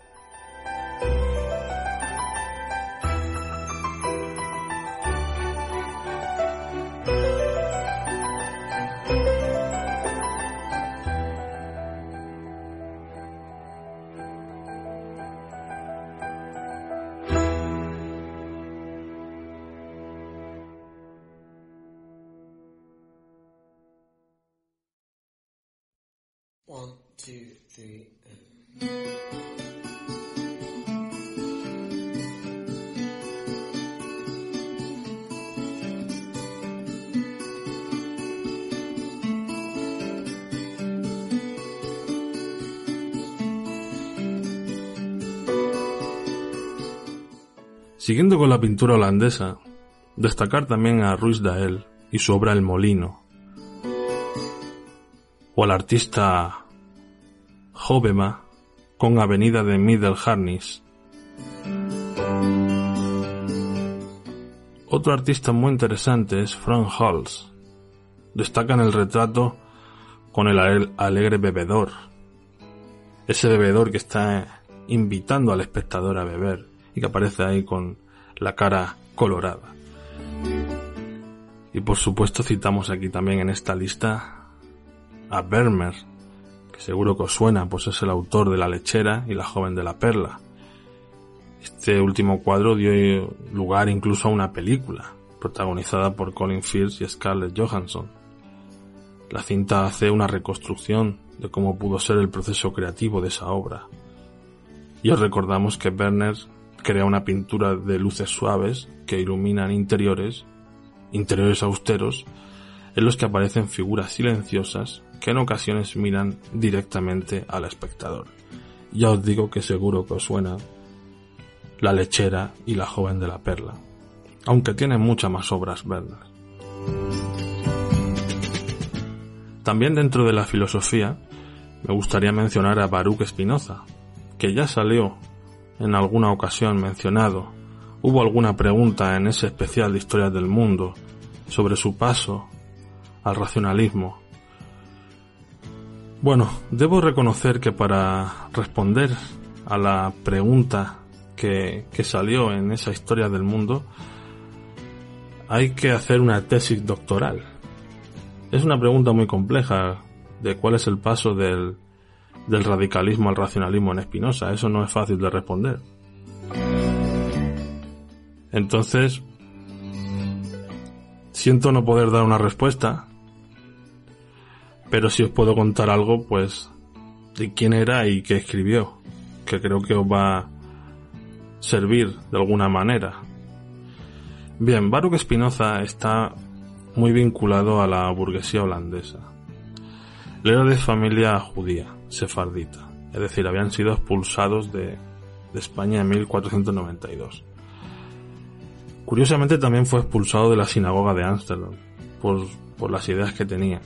Siguiendo con la pintura holandesa, destacar también a Ruiz Dael y su obra El Molino, o al artista Jovema con Avenida de Middle Harnis. Otro artista muy interesante es Frank. Destaca en el retrato con el alegre bebedor. Ese bebedor que está invitando al espectador a beber y que aparece ahí con la cara colorada. Y por supuesto citamos aquí también en esta lista a Vermeer, que seguro que os suena, pues es el autor de La lechera y La joven de la perla. Este último cuadro dio lugar incluso a una película, protagonizada por Colin Firth y Scarlett Johansson. La cinta hace una reconstrucción de cómo pudo ser el proceso creativo de esa obra. Y os recordamos que Werner crea una pintura de luces suaves que iluminan interiores, interiores austeros, en los que aparecen figuras silenciosas que en ocasiones miran directamente al espectador. Ya os digo que seguro que os suena La lechera y La joven de la perla, aunque tiene muchas más obras Werner. También dentro de la filosofía me gustaría mencionar a Baruch Spinoza, que ya salió en alguna ocasión mencionado. Hubo alguna pregunta en ese especial de Historias del Mundo sobre su paso al racionalismo bueno, debo reconocer que para responder a la pregunta que, salió en esa historia del mundo, hay que hacer una tesis doctoral. Es una pregunta muy compleja de cuál es el paso del, del radicalismo al racionalismo en Espinosa. Eso no es fácil de responder. Entonces, siento no poder dar una respuesta, pero si os puedo contar algo, pues, de quién era y qué escribió, que creo que os va a servir de alguna manera. Bien, Baruch Spinoza está muy vinculado a la burguesía holandesa. Él era de familia judía, sefardita, es decir, habían sido expulsados de, España en 1492. Curiosamente también fue expulsado de la sinagoga de Ámsterdam por, por las ideas que tenía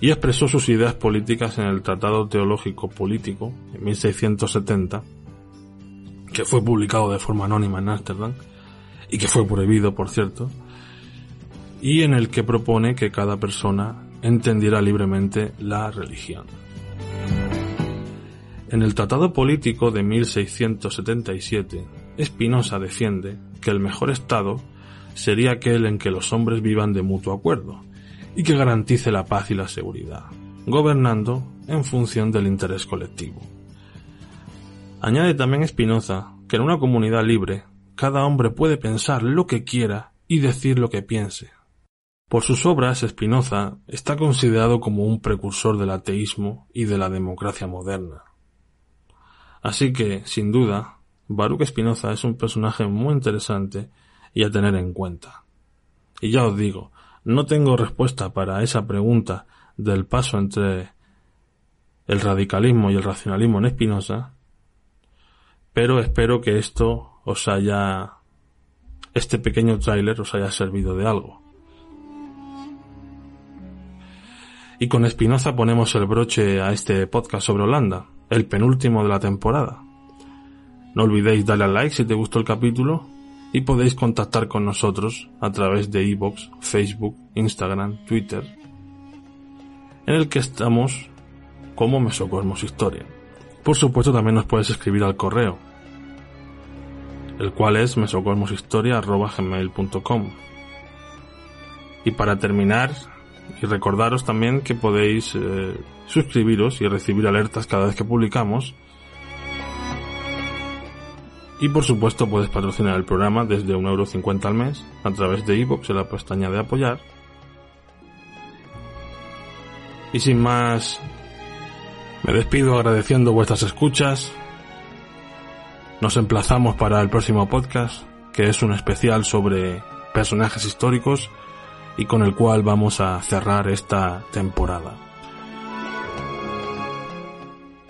y expresó sus ideas políticas en el Tratado Teológico Político en 1670, que fue publicado de forma anónima en Ámsterdam y que fue prohibido, por cierto, y en el que propone que cada persona entendiera libremente la religión. En el Tratado Político de 1677, Spinoza defiende que el mejor Estado sería aquel en que los hombres vivan de mutuo acuerdo, y que garantice la paz y la seguridad, gobernando en función del interés colectivo. Añade también Spinoza que en una comunidad libre, cada hombre puede pensar lo que quiera y decir lo que piense. Por sus obras, Spinoza está considerado como un precursor del ateísmo y de la democracia moderna. Así que, sin duda, Baruch Spinoza es un personaje muy interesante y a tener en cuenta. Y ya os digo, no tengo respuesta para esa pregunta del paso entre el radicalismo y el racionalismo en Espinosa, pero espero que esto os haya, este pequeño tráiler os haya servido de algo. Y con Espinoza ponemos el broche a este podcast sobre Holanda, el penúltimo de la temporada. No olvidéis darle al like si te gustó el capítulo y podéis contactar con nosotros a través de iVoox, Facebook, Instagram, Twitter, en el que estamos como Mesocosmos Historia. Por supuesto también nos puedes escribir al correo, el cual es mesocosmoshistoria.gmail.com Y para terminar, y recordaros también que podéis eh, suscribiros y recibir alertas cada vez que publicamos, y por supuesto puedes patrocinar el programa desde 1,50€ al mes a través de iVoox en la pestaña de apoyar. Y sin más, me despido agradeciendo vuestras escuchas. Nos emplazamos para el próximo podcast, que es un especial sobre personajes históricos y con el cual vamos a cerrar esta temporada.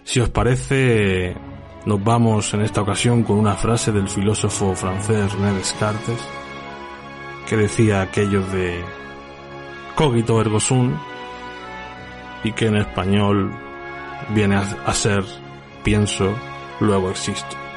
Si os parece, Nos vamos en esta ocasión con una frase del filósofo francés René Descartes, que decía aquello de cogito ergo sum y que en español viene a ser pienso, luego existo.